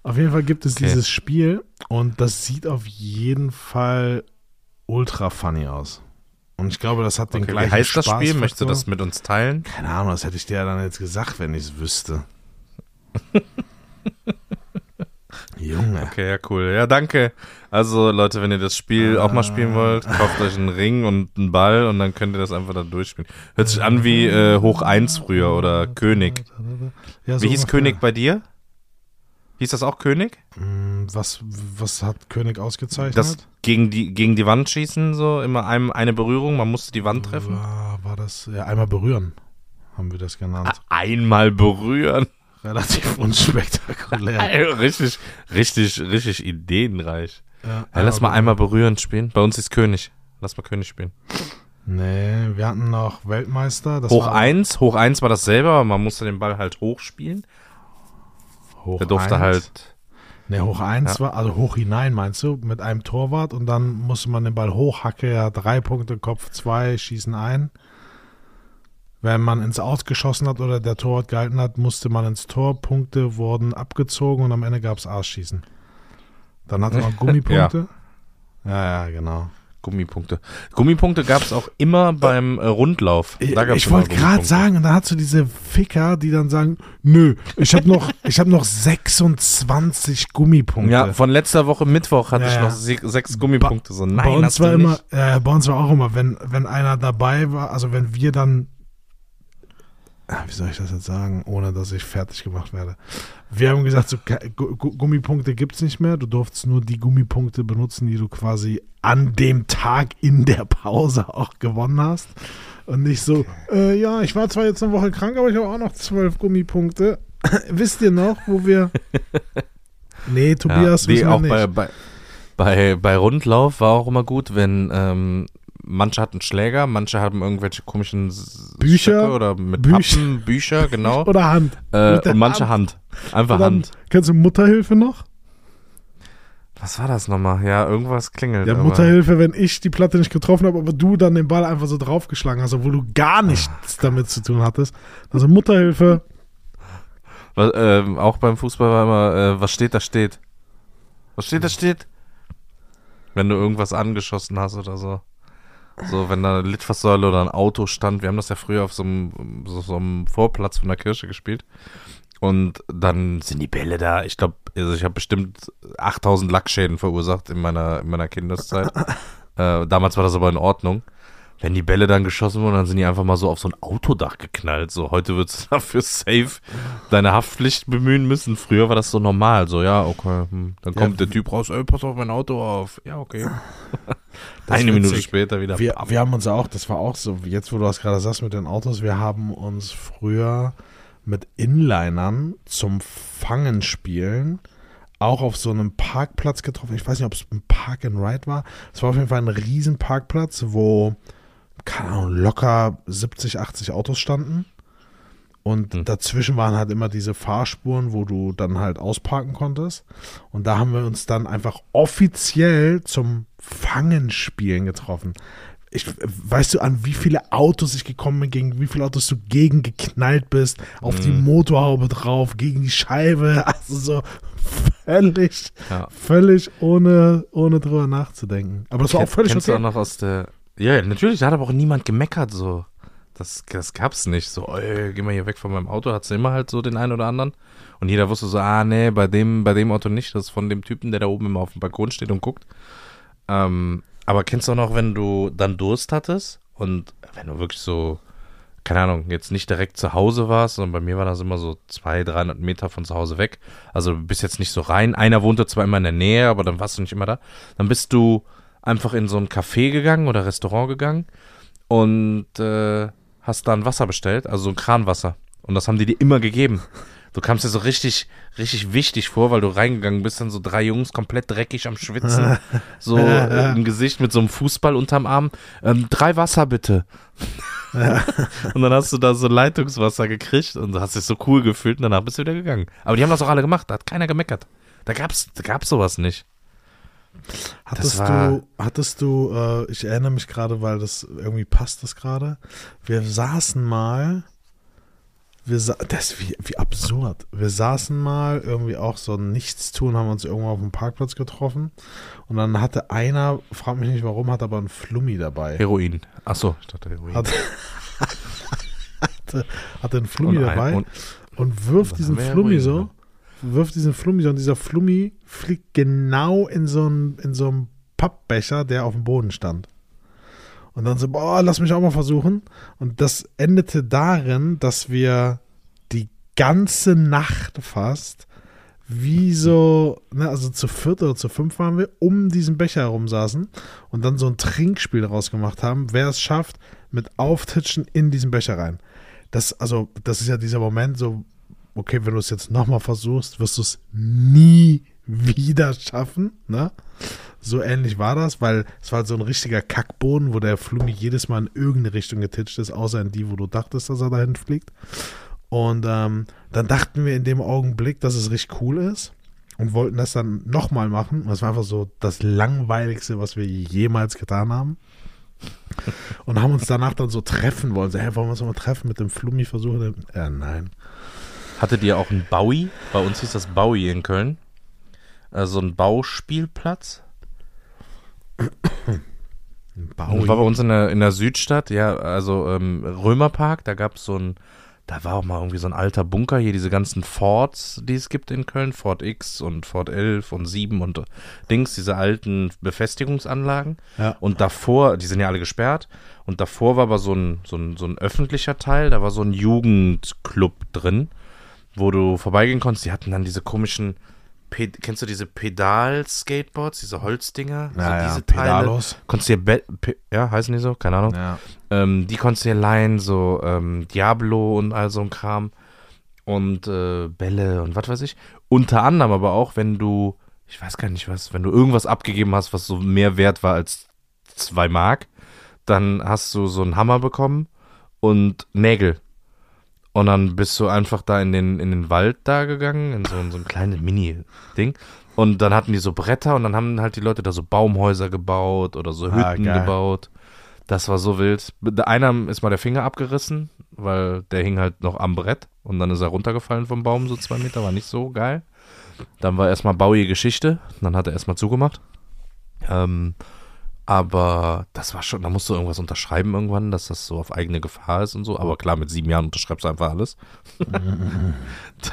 Auf jeden Fall gibt es Okay. dieses Spiel und das sieht auf jeden Fall ultra funny aus. Und ich glaube, das hat den Okay, gleichen wie heißt das Spiel? Spaßfaktor. Möchtest du das mit uns teilen? Keine Ahnung, das hätte ich dir ja dann jetzt gesagt, wenn ich es wüsste. Junge. Okay, ja, cool. Ja, danke. Also, Leute, wenn ihr das Spiel auch mal spielen wollt, kauft euch einen Ring und einen Ball und dann könnt ihr das einfach da durchspielen. Hört sich an wie äh, Hoch 1 früher oder König. Ja, so Wie hieß ungefähr. König bei dir? Hieß das auch König? Hm, Was, was hat König ausgezeichnet? Das gegen die, gegen die Wand schießen, so immer einem, eine Berührung, man musste die Wand treffen. war, war das, ja, einmal berühren, haben wir das genannt. Einmal berühren. Relativ unspektakulär. richtig, richtig, richtig ideenreich. Ja, Ja, lass mal einmal berühren spielen. Bei uns ist König. Lass mal König spielen. Nee, wir hatten noch Weltmeister. Das Hoch war 1, Hoch 1 war dasselbe, aber man musste den Ball halt hoch spielen. Hoch Der durfte eins. halt. Nee, hoch 1 Ja. war, also hoch hinein meinst du, mit einem Torwart und dann musste man den Ball hochhacke, ja, drei Punkte, Kopf zwei, schießen ein. Wenn man ins Ausgeschossen hat oder der Torwart gehalten hat, musste man ins Tor, Punkte wurden abgezogen und am Ende gab es Arschschießen. Dann hatte man Gummipunkte. ja. ja, genau. Gummipunkte. Gummipunkte gab es auch immer beim äh, Rundlauf. Ich wollte gerade sagen, und da hast du diese Ficker, die dann sagen, nö, ich habe noch, ich habe noch 26 Gummipunkte. Ja, von letzter Woche Mittwoch hatte Ja, ich ja. noch se sechs Gummipunkte. So, nein, bei uns war immer, äh, bei uns war auch immer, wenn, wenn einer dabei war, also wenn wir dann, wie soll ich das jetzt sagen, ohne dass ich fertig gemacht werde. Wir haben gesagt, so, Gummipunkte gibt's nicht mehr. Du durftest nur die Gummipunkte benutzen, die du quasi an dem Tag in der Pause auch gewonnen hast. Und nicht so, äh, ja, ich war zwar jetzt eine Woche krank, aber ich habe auch noch zwölf Gummipunkte. Wisst ihr noch, wo wir. Nee, Tobias, ja, nee, wissen wir auch nicht. bei, bei, bei, bei Rundlauf war auch immer gut, wenn ähm, manche hatten Schläger, manche haben irgendwelche komischen Bücher, Stöcke oder mit Bücher. Pappen, Bücher, genau. Oder Hand. äh, und manche Hand. Einfach Oder Hand. Kennst du Mutterhilfe noch? Was war das nochmal? Ja, irgendwas klingelt. Ja, Mutterhilfe, wenn ich die Platte nicht getroffen habe, aber du dann den Ball einfach so draufgeschlagen hast, obwohl du gar nichts damit zu tun hattest. Also Mutterhilfe, Was, ähm, auch beim Fußball war immer, äh, was steht, da steht. Was steht, da steht. Wenn du irgendwas angeschossen hast oder so. So, wenn da eine Litfaßsäule oder ein Auto stand. Wir haben das ja früher auf so einem, so, so einem Vorplatz von der Kirche gespielt. Und dann sind die Bälle da. Ich glaube, also ich habe bestimmt 8000 Lackschäden verursacht in meiner, in meiner Kindeszeit. äh, damals war das aber in Ordnung. Wenn die Bälle dann geschossen wurden, dann sind die einfach mal so auf so ein Autodach geknallt. So, heute würdest du dafür safe deine Haftpflicht bemühen müssen. Früher war das so normal. So, ja, okay. Hm. Dann Ja, kommt der Typ raus, ey, pass auf mein Auto auf. Ja, okay. Eine Minute später wieder. Wir, wir haben uns auch, das war auch so, jetzt wo du das gerade sagst mit den Autos, wir haben uns früher mit Inlinern zum Fangen spielen auch auf so einem Parkplatz getroffen. Ich weiß nicht, ob es ein Park and Ride war. Es war auf jeden Fall ein riesen Parkplatz, wo, keine Ahnung, locker 70, 80 Autos standen. Und Hm. dazwischen waren halt immer diese Fahrspuren, wo du dann halt ausparken konntest. Und da haben wir uns dann einfach offiziell zum Fangenspielen getroffen. Ich, weißt du, an wie viele Autos ich gekommen bin, gegen wie viele Autos du gegen geknallt bist, auf die Mhm. Motorhaube drauf, gegen die Scheibe, also so völlig, Ja. völlig ohne, ohne drüber nachzudenken. Aber das war auch völlig Kennst du okay. auch noch aus der. Ja, natürlich, da hat aber auch niemand gemeckert so. Das, das gab's nicht. So, ey, geh mal hier weg von meinem Auto, hat's immer halt so den einen oder anderen. Und jeder wusste so, ah, nee, bei dem, bei dem Auto nicht. Das ist von dem Typen, der da oben immer auf dem Balkon steht und guckt. Ähm, aber kennst du auch noch, wenn du dann Durst hattest und wenn du wirklich so, keine Ahnung, jetzt nicht direkt zu Hause warst, sondern bei mir war das immer so 200, 300 Meter von zu Hause weg. Also du bist jetzt nicht so rein. Einer wohnte zwar immer in der Nähe, aber dann warst du nicht immer da. Dann bist du einfach in so ein Café gegangen oder Restaurant gegangen und äh, hast dann Wasser bestellt, also so ein Kranwasser. Und das haben die dir immer gegeben. Du kamst dir so richtig, richtig wichtig vor, weil du reingegangen bist, dann so drei Jungs komplett dreckig am Schwitzen, so äh, im Gesicht mit so einem Fußball unterm Arm. Ähm, drei Wasser bitte. und dann hast du da so Leitungswasser gekriegt und hast dich so cool gefühlt und danach bist du wieder gegangen. Aber die haben das auch alle gemacht, da hat keiner gemeckert. Da gab's, da gab's sowas nicht. Hattest du, hattest du, äh, ich erinnere mich gerade, weil das irgendwie passt das gerade. Wir saßen mal, wir sa das ist wie, wie absurd. Wir saßen mal irgendwie auch so ein Nichtstun, haben uns irgendwo auf dem Parkplatz getroffen und dann hatte einer, frag mich nicht warum, hat aber ein Flummi dabei. Heroin. Achso, ich dachte Heroin. Hat, hatte, hatte ein Flummi Und ein- dabei und- und wirft diesen Flummi Heroin, so, ne? Wirft diesen Flummi so und dieser Flummi fliegt genau in so einen, in so einen Pappbecher, der auf dem Boden stand. Und dann so, boah, lass mich auch mal versuchen. Und das endete darin, dass wir die ganze Nacht fast wie so, ne, also zu viert oder zu fünf waren wir, um diesen Becher herum saßen und dann so ein Trinkspiel daraus gemacht haben, wer es schafft, mit Auftitschen in diesen Becher rein. Das, also, das ist ja dieser Moment, so, okay, wenn du es jetzt nochmal versuchst, wirst du es nie wieder schaffen, ne? So ähnlich war das, weil es war so ein richtiger Kackboden, wo der Flumi jedes Mal in irgendeine Richtung getitscht ist, außer in die, wo du dachtest, dass er dahin fliegt. Und ähm, dann dachten wir in dem Augenblick, dass es richtig cool ist und wollten das dann nochmal machen. Das war einfach so das Langweiligste, was wir jemals getan haben. Und haben uns danach dann so treffen wollen. So, hey, wollen wir uns mal treffen mit dem Flummi versuchen? Äh, nein. Hattet ihr auch einen Bowie? Bei uns hieß das Bowie in Köln. Also ein Bauspielplatz. Ein Das war bei uns in der, in der Südstadt, ja, also ähm, Römerpark, da gab es so ein, da war auch mal irgendwie so ein alter Bunker, hier diese ganzen Forts, die es gibt in Köln, Fort X und Fort 11 und 7 und Dings, diese alten Befestigungsanlagen. Ja. Und davor, die sind ja alle gesperrt, und davor war aber so ein, so ein, so ein öffentlicher Teil, da war so ein Jugendclub drin, wo du vorbeigehen konntest, die hatten dann diese komischen Pe kennst du diese Pedal-Skateboards, diese Holzdinger? Ja, ja, diese Teile. Pedalos. Konntest du dir, Be Pe ja, heißen die so? Keine Ahnung. Ja. Ähm, die konntest du dir leihen, so ähm, Diablo und all so ein Kram. Und äh, Bälle und was weiß ich. Unter anderem aber auch, wenn du, ich weiß gar nicht was, wenn du irgendwas abgegeben hast, was so mehr wert war als zwei Mark, dann hast du so einen Hammer bekommen und Nägel. Und dann bist du einfach da in den, in den Wald da gegangen, in so, in so ein kleines Mini-Ding. Und dann hatten die so Bretter und dann haben halt die Leute da so Baumhäuser gebaut oder so Ah, Hütten geil. gebaut. Das war so wild. Einer ist mal der Finger abgerissen, weil der hing halt noch am Brett und dann ist er runtergefallen vom Baum, so zwei Meter, war nicht so geil. Dann war erstmal bauige Geschichte, dann hat er erstmal zugemacht. Ähm, aber das war schon, da musst du irgendwas unterschreiben irgendwann, dass das so auf eigene Gefahr ist und so. Aber klar, mit sieben Jahren unterschreibst du einfach alles.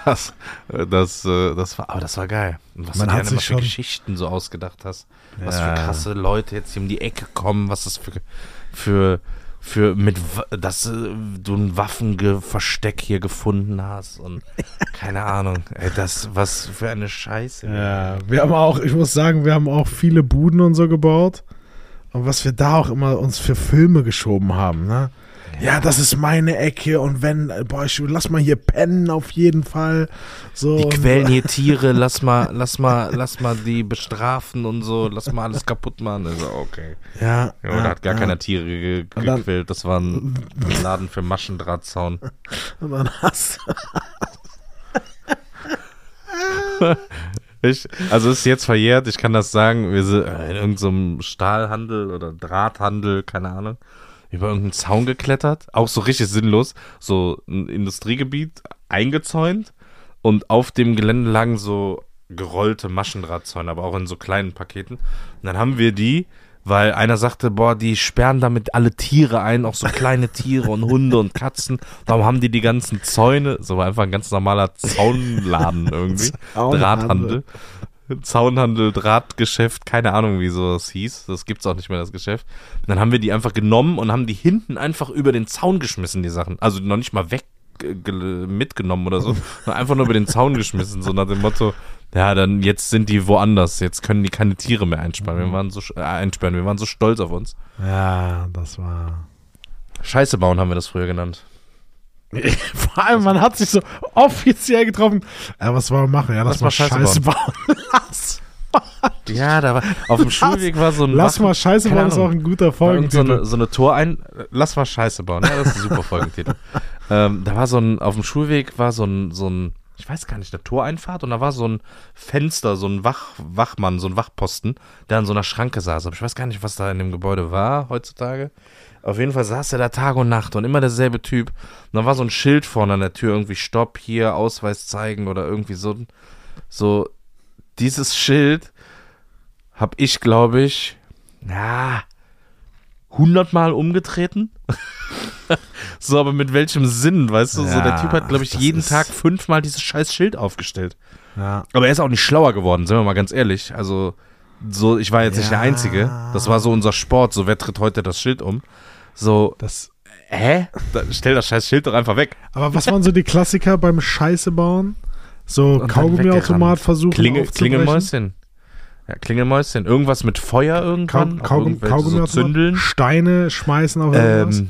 das, äh, das, äh, das war, aber das war geil. Und was Man du hat sich für Geschichten so ausgedacht hast. Was Ja. für krasse Leute jetzt hier um die Ecke kommen, was das für, für, für mit, dass äh, du ein Waffenversteck hier gefunden hast und keine Ahnung. Ey, das, was für eine Scheiße. Ja, wir haben auch, ich muss sagen, wir haben auch viele Buden und so gebaut. Und was wir da auch immer uns für Filme geschoben haben, ne? Ja, das ist meine Ecke und wenn, boah, ich, lass mal hier pennen auf jeden Fall. So, Die quälen hier Tiere, lass mal, lass mal, lass mal die bestrafen und so, lass mal alles kaputt machen. Also, okay. Ja, Ja, da hat gar ja. keiner Tiere ge dann- gequält. Das war ein Laden für Maschendrahtzaun. Und dann hast Ich, also ist jetzt verjährt, ich kann das sagen, wir sind äh, in irgendeinem Stahlhandel oder Drahthandel, keine Ahnung, über irgendeinen Zaun geklettert, auch so richtig sinnlos, so ein Industriegebiet eingezäunt und auf dem Gelände lagen so gerollte Maschendrahtzäune, aber auch in so kleinen Paketen. Und dann haben wir die, weil einer sagte, boah, die sperren damit alle Tiere ein, auch so kleine Tiere und Hunde und Katzen. Darum haben die die ganzen Zäune, so war einfach ein ganz normaler Zaunladen irgendwie, Zaunhandel. Drahthandel. Zaunhandel, Drahtgeschäft, keine Ahnung, wie sowas hieß. Das gibt's auch nicht mehr, das Geschäft. Und dann haben wir die einfach genommen und haben die hinten einfach über den Zaun geschmissen, die Sachen. Also noch nicht mal weg äh, mitgenommen oder so, sondern einfach nur über den Zaun geschmissen, so nach dem Motto, ja, dann jetzt sind die woanders, jetzt können die keine Tiere mehr einsperren. Wir waren so äh, einsperren, wir waren so stolz auf uns. Ja, das war. Scheiße bauen haben wir das früher genannt. Vor allem, man hat sich so offiziell getroffen. Ja, was wollen wir machen? Ja, lass, Lass mal mal Scheiße Scheiße bauen. lass, Ja, da war auf dem Schulweg war so ein lass Wach- mal Scheiße bauen, ist auch ein guter irgend so Folgentitel. eine, so eine Tor ein. Lass mal Scheiße bauen. Ja, das ist ein super Folgentitel. ähm, da war so ein, auf dem Schulweg war so ein, so ein, ich weiß gar nicht, eine Toreinfahrt und da war so ein Fenster, so ein Wach, Wachmann, so ein Wachposten, der an so einer Schranke saß. Aber ich weiß gar nicht, was da in dem Gebäude war heutzutage. Auf jeden Fall saß er da Tag und Nacht und immer derselbe Typ. Und dann war so ein Schild vorne an der Tür, irgendwie Stopp, hier, Ausweis zeigen oder irgendwie so. So, dieses Schild hab ich, glaube ich, na, hundertmal umgetreten. So, aber mit welchem Sinn, weißt du? so, der Ja, Typ hat, glaube ich, jeden Tag fünfmal dieses scheiß Schild aufgestellt. Ja. Aber er ist auch nicht schlauer geworden, sind wir mal ganz ehrlich. Also, so, ich war jetzt nicht der Ja. Einzige. Das war so unser Sport. So, wer tritt heute das Schild um? So, Das, hä? Da, stell das scheiß Schild doch einfach weg. aber was waren so die Klassiker beim Scheiße bauen? So Kaugummiautomat versuchen Klingel, aufzubrechen? Klingelmäuschen. Ja, Klingelmäuschen. Irgendwas mit Feuer Kau irgendwann. auch Kaugum irgendwelche so? Zündeln. Steine schmeißen auf irgendwas? Ähm,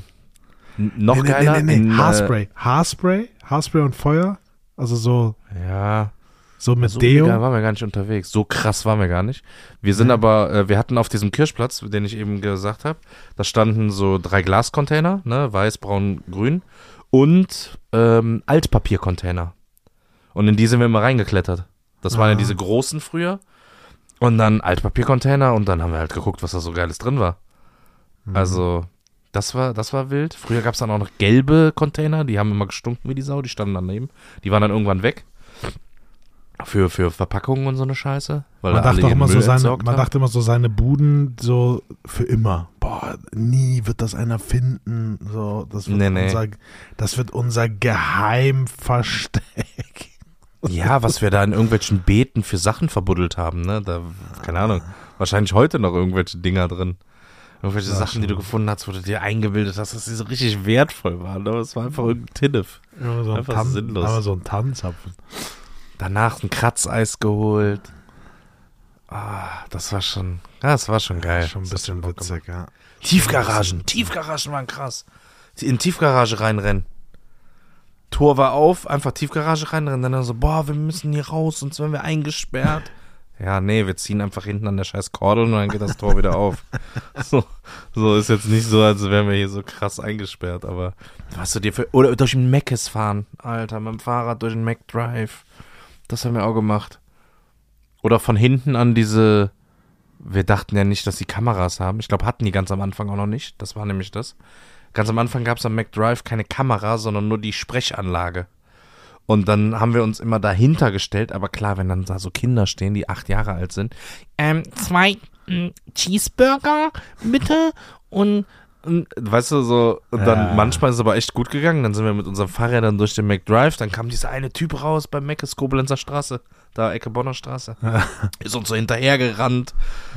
noch nee, nee, geiler. Nee, nee, nee. äh, Haarspray. Haarspray? Haarspray und Feuer? Also so, Ja, so mit so Deo? illegal waren wir gar nicht unterwegs. So krass waren wir gar nicht. Wir sind aber, äh, wir hatten auf diesem Kirschplatz, den ich eben gesagt habe, da standen so drei Glascontainer, ne, weiß, braun, grün und ähm, Altpapiercontainer. Und in die sind wir immer reingeklettert. Das waren ja Ah. diese großen früher. Und dann Altpapiercontainer und dann haben wir halt geguckt, was da so geiles drin war. Mhm. Also, das war, das war wild. Früher gab es dann auch noch gelbe Container, die haben immer gestunken wie die Sau, die standen daneben. Die waren dann irgendwann weg. Für, für Verpackungen und so eine Scheiße. Weil Man da dachte, immer so seine, man haben. dachte immer so, seine Buden so für immer. Boah, nie wird das einer finden. So, das wird, Nee, nee. Unser, das wird unser Geheimversteck. Ja, was wir da in irgendwelchen Beeten für Sachen verbuddelt haben, ne? Da, keine Ahnung. Wahrscheinlich heute noch irgendwelche Dinger drin. Irgendwelche Ja, Sachen, die du gefunden hast, wo du dir eingebildet hast, dass sie so richtig wertvoll waren. Aber es war einfach irgendein Tinnef. Immer so ein, Einfach Tan sinnlos. aber so ein Tanzapfen. Danach ein Kratzeis geholt. Ah, das war schon, ja, das war schon geil. Schon ein bisschen witzig, ja. Tiefgaragen, Tiefgaragen waren krass. In Tiefgarage reinrennen. Tor war auf, einfach Tiefgarage reinrennen. Dann so, boah, wir müssen hier raus, sonst werden wir eingesperrt. Ja, nee, wir ziehen einfach hinten an der scheiß Kordel und dann geht das Tor wieder auf. So, so ist jetzt nicht so, als wären wir hier so krass eingesperrt, aber was du dir für. Oder durch den Meckes fahren, Alter, mit dem Fahrrad durch den Mac Drive. Das haben wir auch gemacht. Oder von hinten an diese. Wir dachten ja nicht, dass die Kameras haben. Ich glaube, hatten die ganz am Anfang auch noch nicht. Das war nämlich das. Ganz am Anfang gab es am McDrive keine Kamera, sondern nur die Sprechanlage. Und dann haben wir uns immer dahinter gestellt, aber klar, wenn dann da so Kinder stehen, die acht Jahre alt sind, ähm, zwei mm, Cheeseburger, bitte, und, weißt du, so, und dann Ja. manchmal ist es aber echt gut gegangen, dann sind wir mit unserem Fahrrädern durch den McDrive, dann kam dieser eine Typ raus beim Meckes Koblenzer Straße, da Ecke Bonner Straße, ist uns so hinterhergerannt,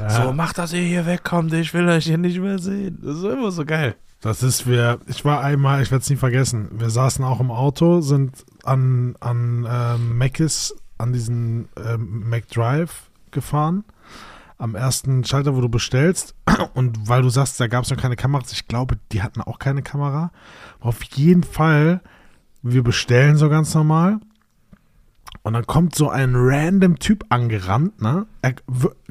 so, mach, dass ihr hier wegkommt, ich will euch hier nicht mehr sehen, das ist immer so geil. Das ist wir. Ich war einmal, ich werde es nie vergessen. Wir saßen auch im Auto, sind an an ähm, Mc's, an diesen ähm, McDrive gefahren. Am ersten Schalter, wo du bestellst. Und weil du sagst, da gab es noch keine Kameras, ich glaube, die hatten auch keine Kamera. Auf jeden Fall, wir bestellen so ganz normal. Und dann kommt so ein random Typ angerannt, ne? Er,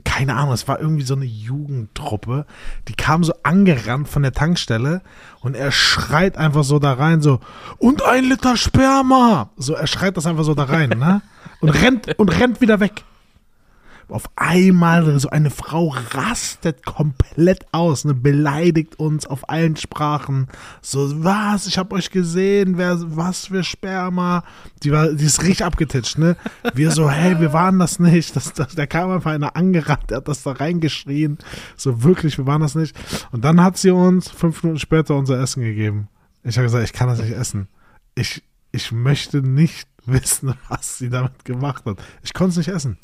keine Ahnung, es war irgendwie so eine Jugendtruppe. Die kam so angerannt von der Tankstelle und er schreit einfach so da rein, so, und ein Liter Sperma! So, er schreit das einfach so da rein, ne? Und rennt, und rennt wieder weg. Auf einmal so eine Frau rastet komplett aus, ne, beleidigt uns auf allen Sprachen. So, was? Ich hab euch gesehen, wer, was für Sperma. Die war, die ist richtig abgetitscht, ne? Wir so, hey, wir waren das nicht. Das, das, da kam einfach einer angerannt, der hat das da reingeschrien. So, wirklich, wir waren das nicht. Und dann hat sie uns fünf Minuten später unser Essen gegeben. Ich habe gesagt, ich kann das nicht essen. Ich, ich möchte nicht wissen, was sie damit gemacht hat. Ich konnte es nicht essen.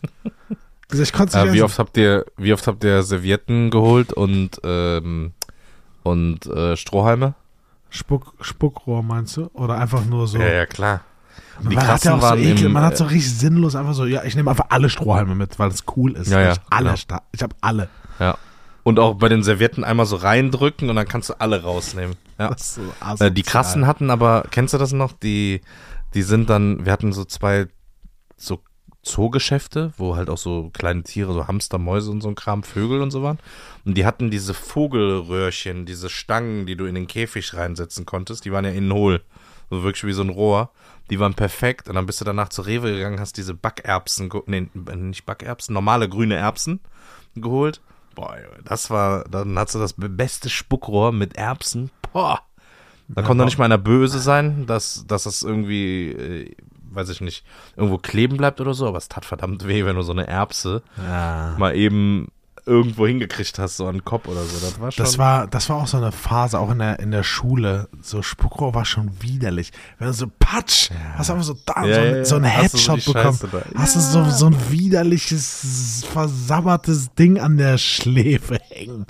Gesagt, Ich konnte es nicht Äh, wie oft habt ihr, wie oft habt ihr Servietten geholt und ähm, und äh, Strohhalme? Spuck, Spuckrohr meinst du? Oder einfach nur so? Ja, ja, klar. Die man hat ja auch so ekel, man hat äh, so richtig sinnlos einfach so, ja, ich nehme einfach alle Strohhalme mit, weil es cool ist. Ja, ja, ich alle, sta- ich habe alle. Ja. Und auch bei den Servietten einmal so reindrücken und dann kannst du alle rausnehmen. Ja. So Äh, die krassen hatten aber, kennst du das noch? Die, die sind dann, wir hatten so zwei so Zoogeschäfte, wo halt auch so kleine Tiere, so Hamster, Mäuse und so ein Kram, Vögel und so waren. Und die hatten diese Vogelröhrchen, diese Stangen, die du in den Käfig reinsetzen konntest, die waren ja innen hohl. So wirklich wie so ein Rohr. Die waren perfekt. Und dann bist du danach zur Rewe gegangen, hast diese Backerbsen, nee, nicht Backerbsen, normale grüne Erbsen geholt. Boah, das war, dann hast du das beste Spuckrohr mit Erbsen. Boah. Da konnte doch nicht mal einer böse sein, dass, dass das irgendwie, äh, weiß ich nicht, irgendwo kleben bleibt oder so, aber es tat verdammt weh, wenn du so eine Erbse Ja. mal eben irgendwo hingekriegt hast, so an den Kopf oder so. Das war schon. Das war, das war auch so eine Phase, auch in der, in der Schule. So Spuckrohr war schon widerlich. Wenn du so patsch, hast du einfach so da Ja, so, ja, ein, ja. so einen Hast du so Headshot bekommen. Hast du so, so ein widerliches, versabbertes Ding an der Schläfe hängen.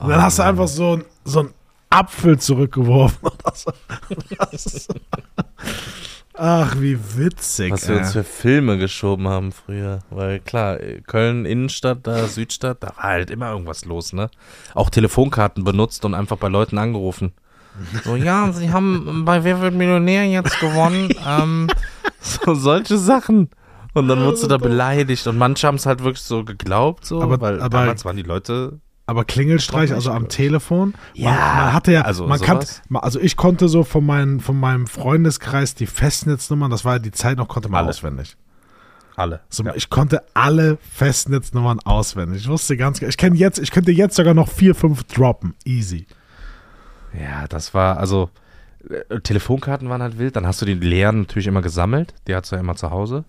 Und dann hast du einfach so, so einen Apfel zurückgeworfen oder so. Ach, wie witzig. was wir uns für Filme geschoben haben früher. Weil klar, Köln Innenstadt, da Südstadt, da war halt immer irgendwas los, ne? Auch Telefonkarten benutzt und einfach bei Leuten angerufen. So, ja, sie haben bei Wer wird Millionär jetzt gewonnen. ähm, so solche Sachen. Und dann wurdest du da beleidigt und manche haben es halt wirklich so geglaubt, so, Aber- weil aber- damals waren die Leute Aber Klingelstreich, also am Telefon. Ja, man, man hatte ja, also man kann, sowas. also ich konnte so von, meinen, von meinem Freundeskreis die Festnetznummern, das war ja die Zeit noch, konnte man Alle. auswendig. alle. So, Ich konnte alle Festnetznummern auswendig. Ich wusste ganz genau, ich kenne jetzt, ich könnte jetzt sogar noch vier, fünf droppen. Easy. Ja, das war, also, äh, Telefonkarten waren halt wild. Dann hast du die leeren natürlich immer gesammelt. Die hattest du ja immer zu Hause.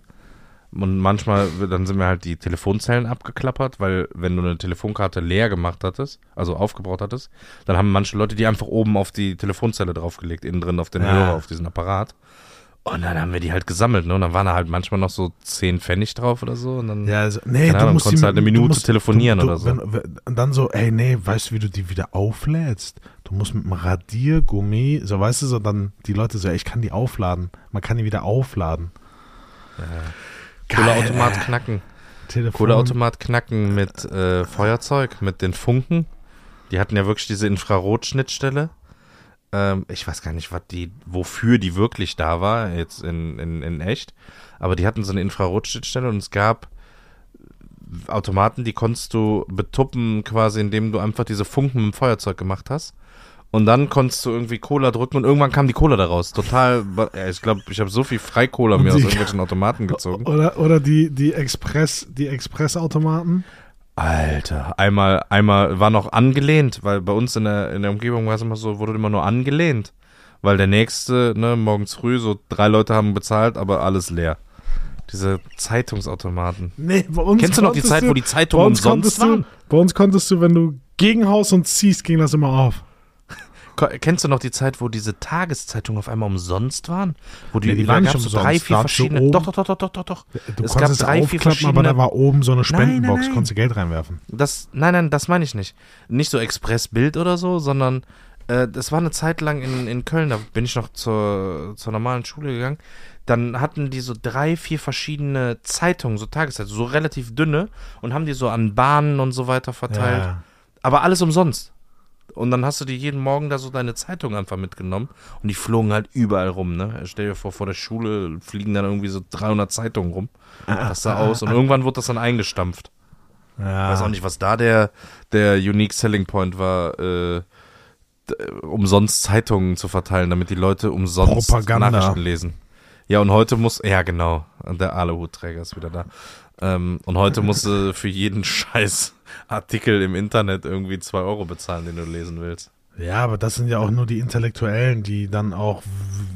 Und manchmal, dann sind mir halt die Telefonzellen abgeklappert, weil wenn du eine Telefonkarte leer gemacht hattest, also aufgebraucht hattest, dann haben manche Leute die einfach oben auf die Telefonzelle draufgelegt, innen drin auf den Ja. Hörer, auf diesen Apparat. Und dann haben wir die halt gesammelt, ne? Und dann waren da halt manchmal noch so 10 Pfennig drauf oder so. Und dann, Ja, also, nee, Keine Ahnung, musst konntest die- halt eine du Minute telefonieren oder so. Wenn, wenn, und dann so, ey, nee, weißt du, wie du die wieder auflädst? Du musst mit einem Radiergummi, so weißt du, so dann die Leute so, ey, ich kann die aufladen. Man kann die wieder aufladen. Kohleautomat knacken. Telefon. Kohleautomat knacken mit äh, Feuerzeug, mit den Funken. Die hatten ja wirklich diese Infrarotschnittstelle. Ähm, ich weiß gar nicht, was die, wofür die wirklich da war, jetzt in, in, in echt. Aber die hatten so eine Infrarotschnittstelle und es gab Automaten, die konntest du betuppen, quasi, indem du einfach diese Funken mit dem Feuerzeug gemacht hast. Und dann konntest du irgendwie Cola drücken und irgendwann kam die Cola daraus. Total, ich glaube, ich habe so viel Freikola mir aus irgendwelchen Automaten gezogen. Oder, oder die, die Express, die Expressautomaten. Alter, einmal, einmal war noch angelehnt, weil bei uns in der, in der Umgebung war es immer so, wurde immer nur angelehnt. Weil der nächste, ne, morgens früh, so drei Leute haben bezahlt, aber alles leer. Diese Zeitungsautomaten. Nee, bei uns Kennst du noch die Zeit, du, wo die Zeitungen umsonst du, waren? Bei uns konntest du, wenn du gegenhaust und ziehst, ging das immer auf. Kennst du noch die Zeit, wo diese Tageszeitungen auf einmal umsonst waren? Wo die, Nee, die waren nicht umsonst. drei, vier verschiedene. oben- Doch, doch, doch, doch, doch, doch. Du es gab es drei, vier verschiedene. aber da war oben so eine Spendenbox, nein. konntest du Geld reinwerfen. Das, nein, nein, das meine ich nicht. Nicht so Expressbild oder so, sondern äh, das war eine Zeit lang in, in Köln, da bin ich noch zur, zur normalen Schule gegangen. Dann hatten die so drei, vier verschiedene Zeitungen, so Tageszeitungen, so relativ dünne und haben die so an Bahnen und so weiter verteilt. Ja. Aber alles umsonst. Und dann hast du dir jeden Morgen da so deine Zeitung einfach mitgenommen und die flogen halt überall rum, ne? Stell dir vor, vor der Schule fliegen dann irgendwie so 300 Zeitungen rum. Das sah aus und irgendwann wurde das dann eingestampft. Ja. Ich weiß auch nicht, was da der, der Unique Selling Point war, äh, umsonst Zeitungen zu verteilen, damit die Leute umsonst Propaganda. Nachrichten lesen. Ja, und heute muss, ja genau, der Aluhutträger ist wieder da. Ähm, und heute musst du für jeden scheiß Artikel im Internet irgendwie 2 Euro bezahlen, den du lesen willst. Ja, aber das sind ja auch nur die Intellektuellen, die dann auch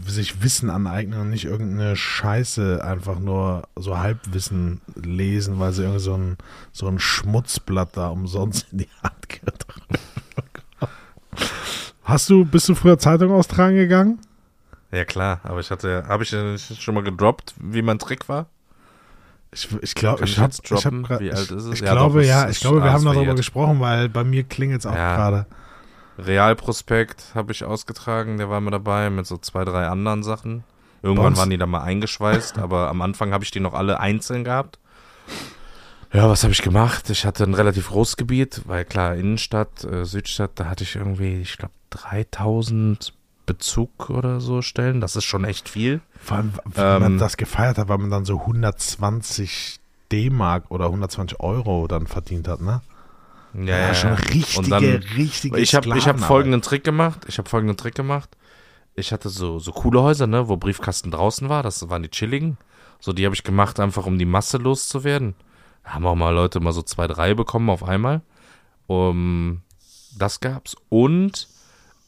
sich Wissen aneignen und nicht irgendeine Scheiße einfach nur so Halbwissen lesen, weil sie irgendwie so ein, so ein Schmutzblatt da umsonst in die Hand gedrückt Hast du, bist du früher Zeitung austragen gegangen? Ja klar, aber ich hatte, habe ich schon mal gedroppt, wie mein Trick war? Ich, ich glaube, Kann ich ich habe droppen? ich hab grad- es? Ich Ja, glaube, doch, ja, ich glaube, wir haben darüber gesprochen, weil bei mir klingelt es auch Ja. gerade. Realprospekt habe ich ausgetragen, der war mir dabei mit so zwei, drei anderen Sachen. Irgendwann waren die dann mal eingeschweißt, aber am Anfang habe ich die noch alle einzeln gehabt. Ja, was habe ich gemacht? Ich hatte ein relativ großes Gebiet, weil klar, Innenstadt, äh, Südstadt, da hatte ich irgendwie, ich glaube, 3000 Bezug oder so Stellen. Das ist schon echt viel. Vor allem, wenn man Ähm, das gefeiert hat, weil man dann so 120 D-Mark oder 120 Euro dann verdient hat, ne? Ja, ja, schon richtige, Und dann, richtige Ich habe hab folgenden Trick gemacht. Ich habe folgenden Trick gemacht. Ich hatte so, so coole Häuser, ne, wo Briefkasten draußen war. Das waren die chilligen. So, die habe ich gemacht, einfach um die Masse loszuwerden. Da haben auch mal Leute mal so zwei, drei bekommen auf einmal. Um, das gab's. Und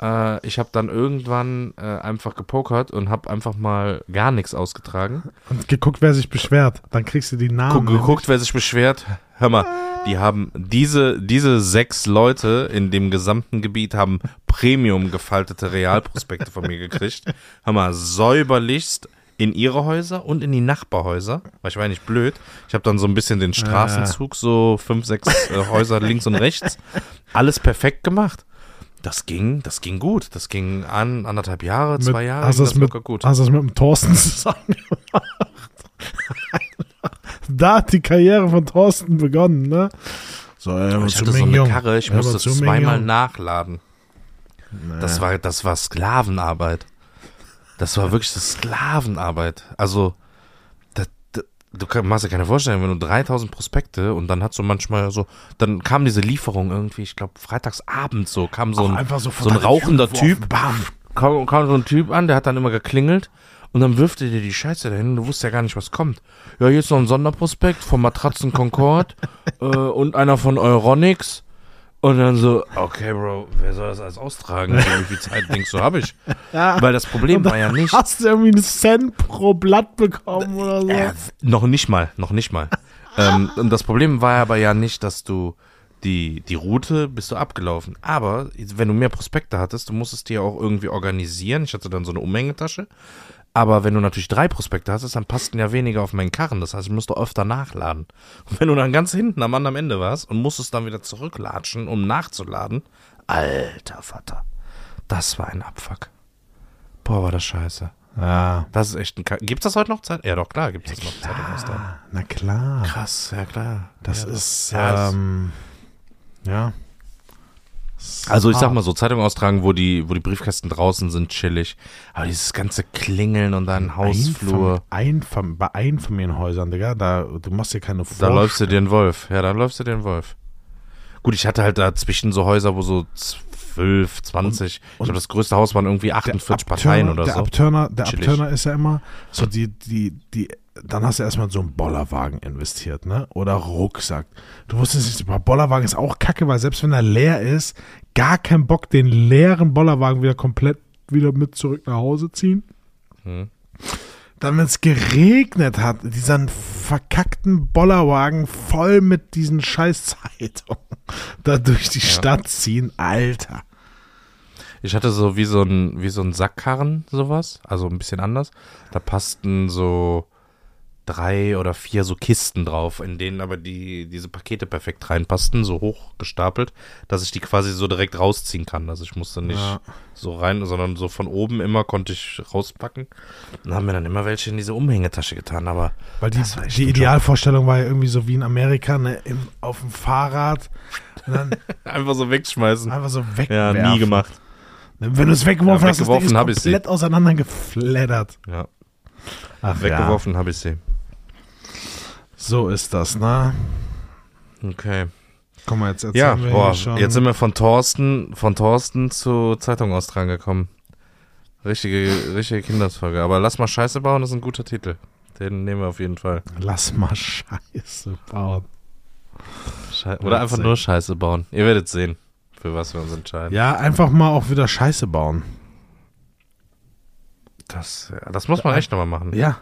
äh, ich habe dann irgendwann äh, einfach gepokert und habe einfach mal gar nichts ausgetragen. Und geguckt, wer sich beschwert. Dann kriegst du die Namen. Guck, geguckt, wer sich beschwert. Hör mal, die haben diese, diese sechs Leute in dem gesamten Gebiet haben Premium gefaltete Realprospekte von mir gekriegt. Hör mal, säuberlichst in ihre Häuser und in die Nachbarhäuser. Weil ich war ja nicht blöd. Ich habe dann so ein bisschen den Straßenzug, so fünf, sechs äh, Häuser links und rechts. Alles perfekt gemacht. Das ging, das ging gut. Das ging an anderthalb Jahre, Mit- zwei Jahre. Hast das mit, gut. hast du das mit dem Thorsten zusammen gemacht? da hat die Karriere von Thorsten begonnen, ne? So, äh, Ich hatte so eine Karre, ich musste zweimal nachladen. Nee. Das war, das war Sklavenarbeit. Das war wirklich Sklavenarbeit. Also, du kann- machst dir keine Vorstellung, wenn du 3000 Prospekte und dann hast du manchmal so, dann kam diese Lieferung irgendwie, ich glaube, freitagsabends so, kam so ein, so, so ein rauchender Typ, Bam. kam, kam so ein Typ an, der hat dann immer geklingelt und dann wirfte dir die Scheiße dahin und du wusstest ja gar nicht, was kommt. Ja, hier ist noch ein Sonderprospekt von Matratzen Concord äh, und einer von Euronics. Und dann so, okay, Bro, wer soll das alles austragen? Wie viel Zeit denkst du, habe ich? Ja. Weil das Problem war ja nicht, Hast du irgendwie einen Cent pro Blatt bekommen oder so? äh, noch nicht mal, noch nicht mal. ähm, und das Problem war aber ja nicht, dass du die, die Route bist du abgelaufen. Aber wenn du mehr Prospekte hattest, du musstest die ja auch irgendwie organisieren. Ich hatte dann so eine Umhängetasche. Aber wenn du natürlich drei Prospekte hattest, dann passten ja weniger auf meinen Karren. Das heißt, ich musste öfter nachladen. Und wenn du dann ganz hinten am anderen Ende warst und musstest dann wieder zurücklatschen, um nachzuladen, alter Vater, das war ein Abfuck. Boah, war das scheiße. Ja. Das ist echt ein Kack. Gibt's das heute noch? Zeit? Ja, doch, klar, gibt es das noch. Zeitung austragen. Ah, na klar. Krass, ja klar. Das ja, ist, ja, das- ähm, ja. Also ich sag hart. mal so, Zeitung austragen, wo die, wo die Briefkästen draußen sind, chillig. Aber dieses ganze Klingeln und dann Hausflur, Einfam bei Einfamilienhäusern, Digga, da, du machst dir keine da läufst du Vorstellung. dir einen Wolf. Ja, dann läufst du dir einen Wolf. Gut, ich hatte halt dazwischen so Häuser, wo so 12, 20, ich glaube das größte Haus waren irgendwie 48 Parteien oder der so. Abturner, der Chillig. Abturner ist ja immer so die, die, die, dann hast du erstmal so einen Bollerwagen investiert, ne? Oder Rucksack. Du wusstest nicht, aber Bollerwagen ist auch kacke, weil selbst wenn er leer ist, gar kein Bock, den leeren Bollerwagen wieder komplett wieder mit zurück nach Hause ziehen. Hm. Dann, wenn es geregnet hat, diesen verkackten Bollerwagen voll mit diesen scheiß Zeitungen da durch die Stadt ziehen, Alter. Ich hatte so wie so ein, wie so ein Sackkarren, sowas, also ein bisschen anders. Da passten so drei oder vier so Kisten drauf, in denen aber die, diese Pakete perfekt reinpassten, so hoch gestapelt, dass ich die quasi so direkt rausziehen kann. Also ich musste nicht Ja. so rein, sondern so von oben immer konnte ich rauspacken. Und haben mir dann immer welche in diese Umhängetasche getan, aber Weil die, die Idealvorstellung war ja irgendwie so wie in Amerika, ne, im, auf dem Fahrrad einfach so wegschmeißen. einfach so Ja, wegwerfen. nie gemacht. Wenn du es weggeworfen Ja, hast, das Ding ist sie. komplett auseinandergeflattert. Ja, Ach weggeworfen habe ich sie. Ja, so ist das, ne? Okay. Komm mal, jetzt Ja, erzählen wir boah, schon. jetzt sind wir von Thorsten, von Thorsten zu Zeitung austragen gekommen. Richtige, richtige Kindersfolge. Aber lass mal Scheiße bauen, das ist ein guter Titel. Den nehmen wir auf jeden Fall. Lass mal Scheiße bauen. Schei Oder einfach Witzig. nur Scheiße bauen. Ihr werdet sehen, für was wir uns entscheiden. Ja, einfach mal auch wieder Scheiße bauen. Das, ja, das muss man echt nochmal machen. Ja.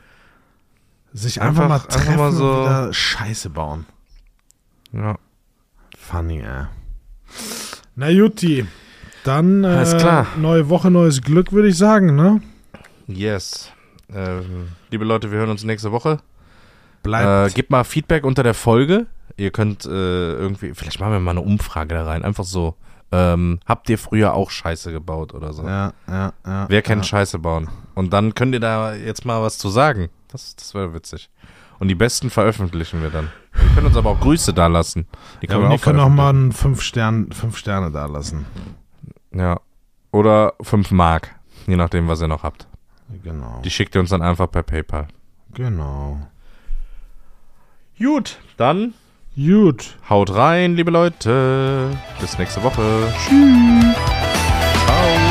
Sich einfach, Einfach- mal treffen einfach mal so- und wieder Scheiße bauen. Ja. Funny, ey. Na Jutti, dann äh, Alles klar. neue Woche, neues Glück, würde ich sagen, ne? Yes. Ähm, liebe Leute, wir hören uns nächste Woche. Äh, Bleibt. gebt mal Feedback unter der Folge. Ihr könnt äh, irgendwie, vielleicht machen wir mal eine Umfrage da rein. Einfach so. Ähm, habt ihr früher auch Scheiße gebaut oder so? ja, ja, ja. Wer kennt ja. Scheiße bauen? Und dann könnt ihr da jetzt mal was zu sagen. Das, das wäre witzig. Und die besten veröffentlichen wir dann. Wir können uns aber auch Grüße da lassen. Die Ja, können die auch können auch mal fünf, Stern, fünf Sterne da lassen. Ja. Oder 5 Mark. Je nachdem, was ihr noch habt. Genau. Die schickt ihr uns dann einfach per PayPal. Genau. Gut, dann Gut. haut rein, liebe Leute. Bis nächste Woche. Tschüss. Ciao.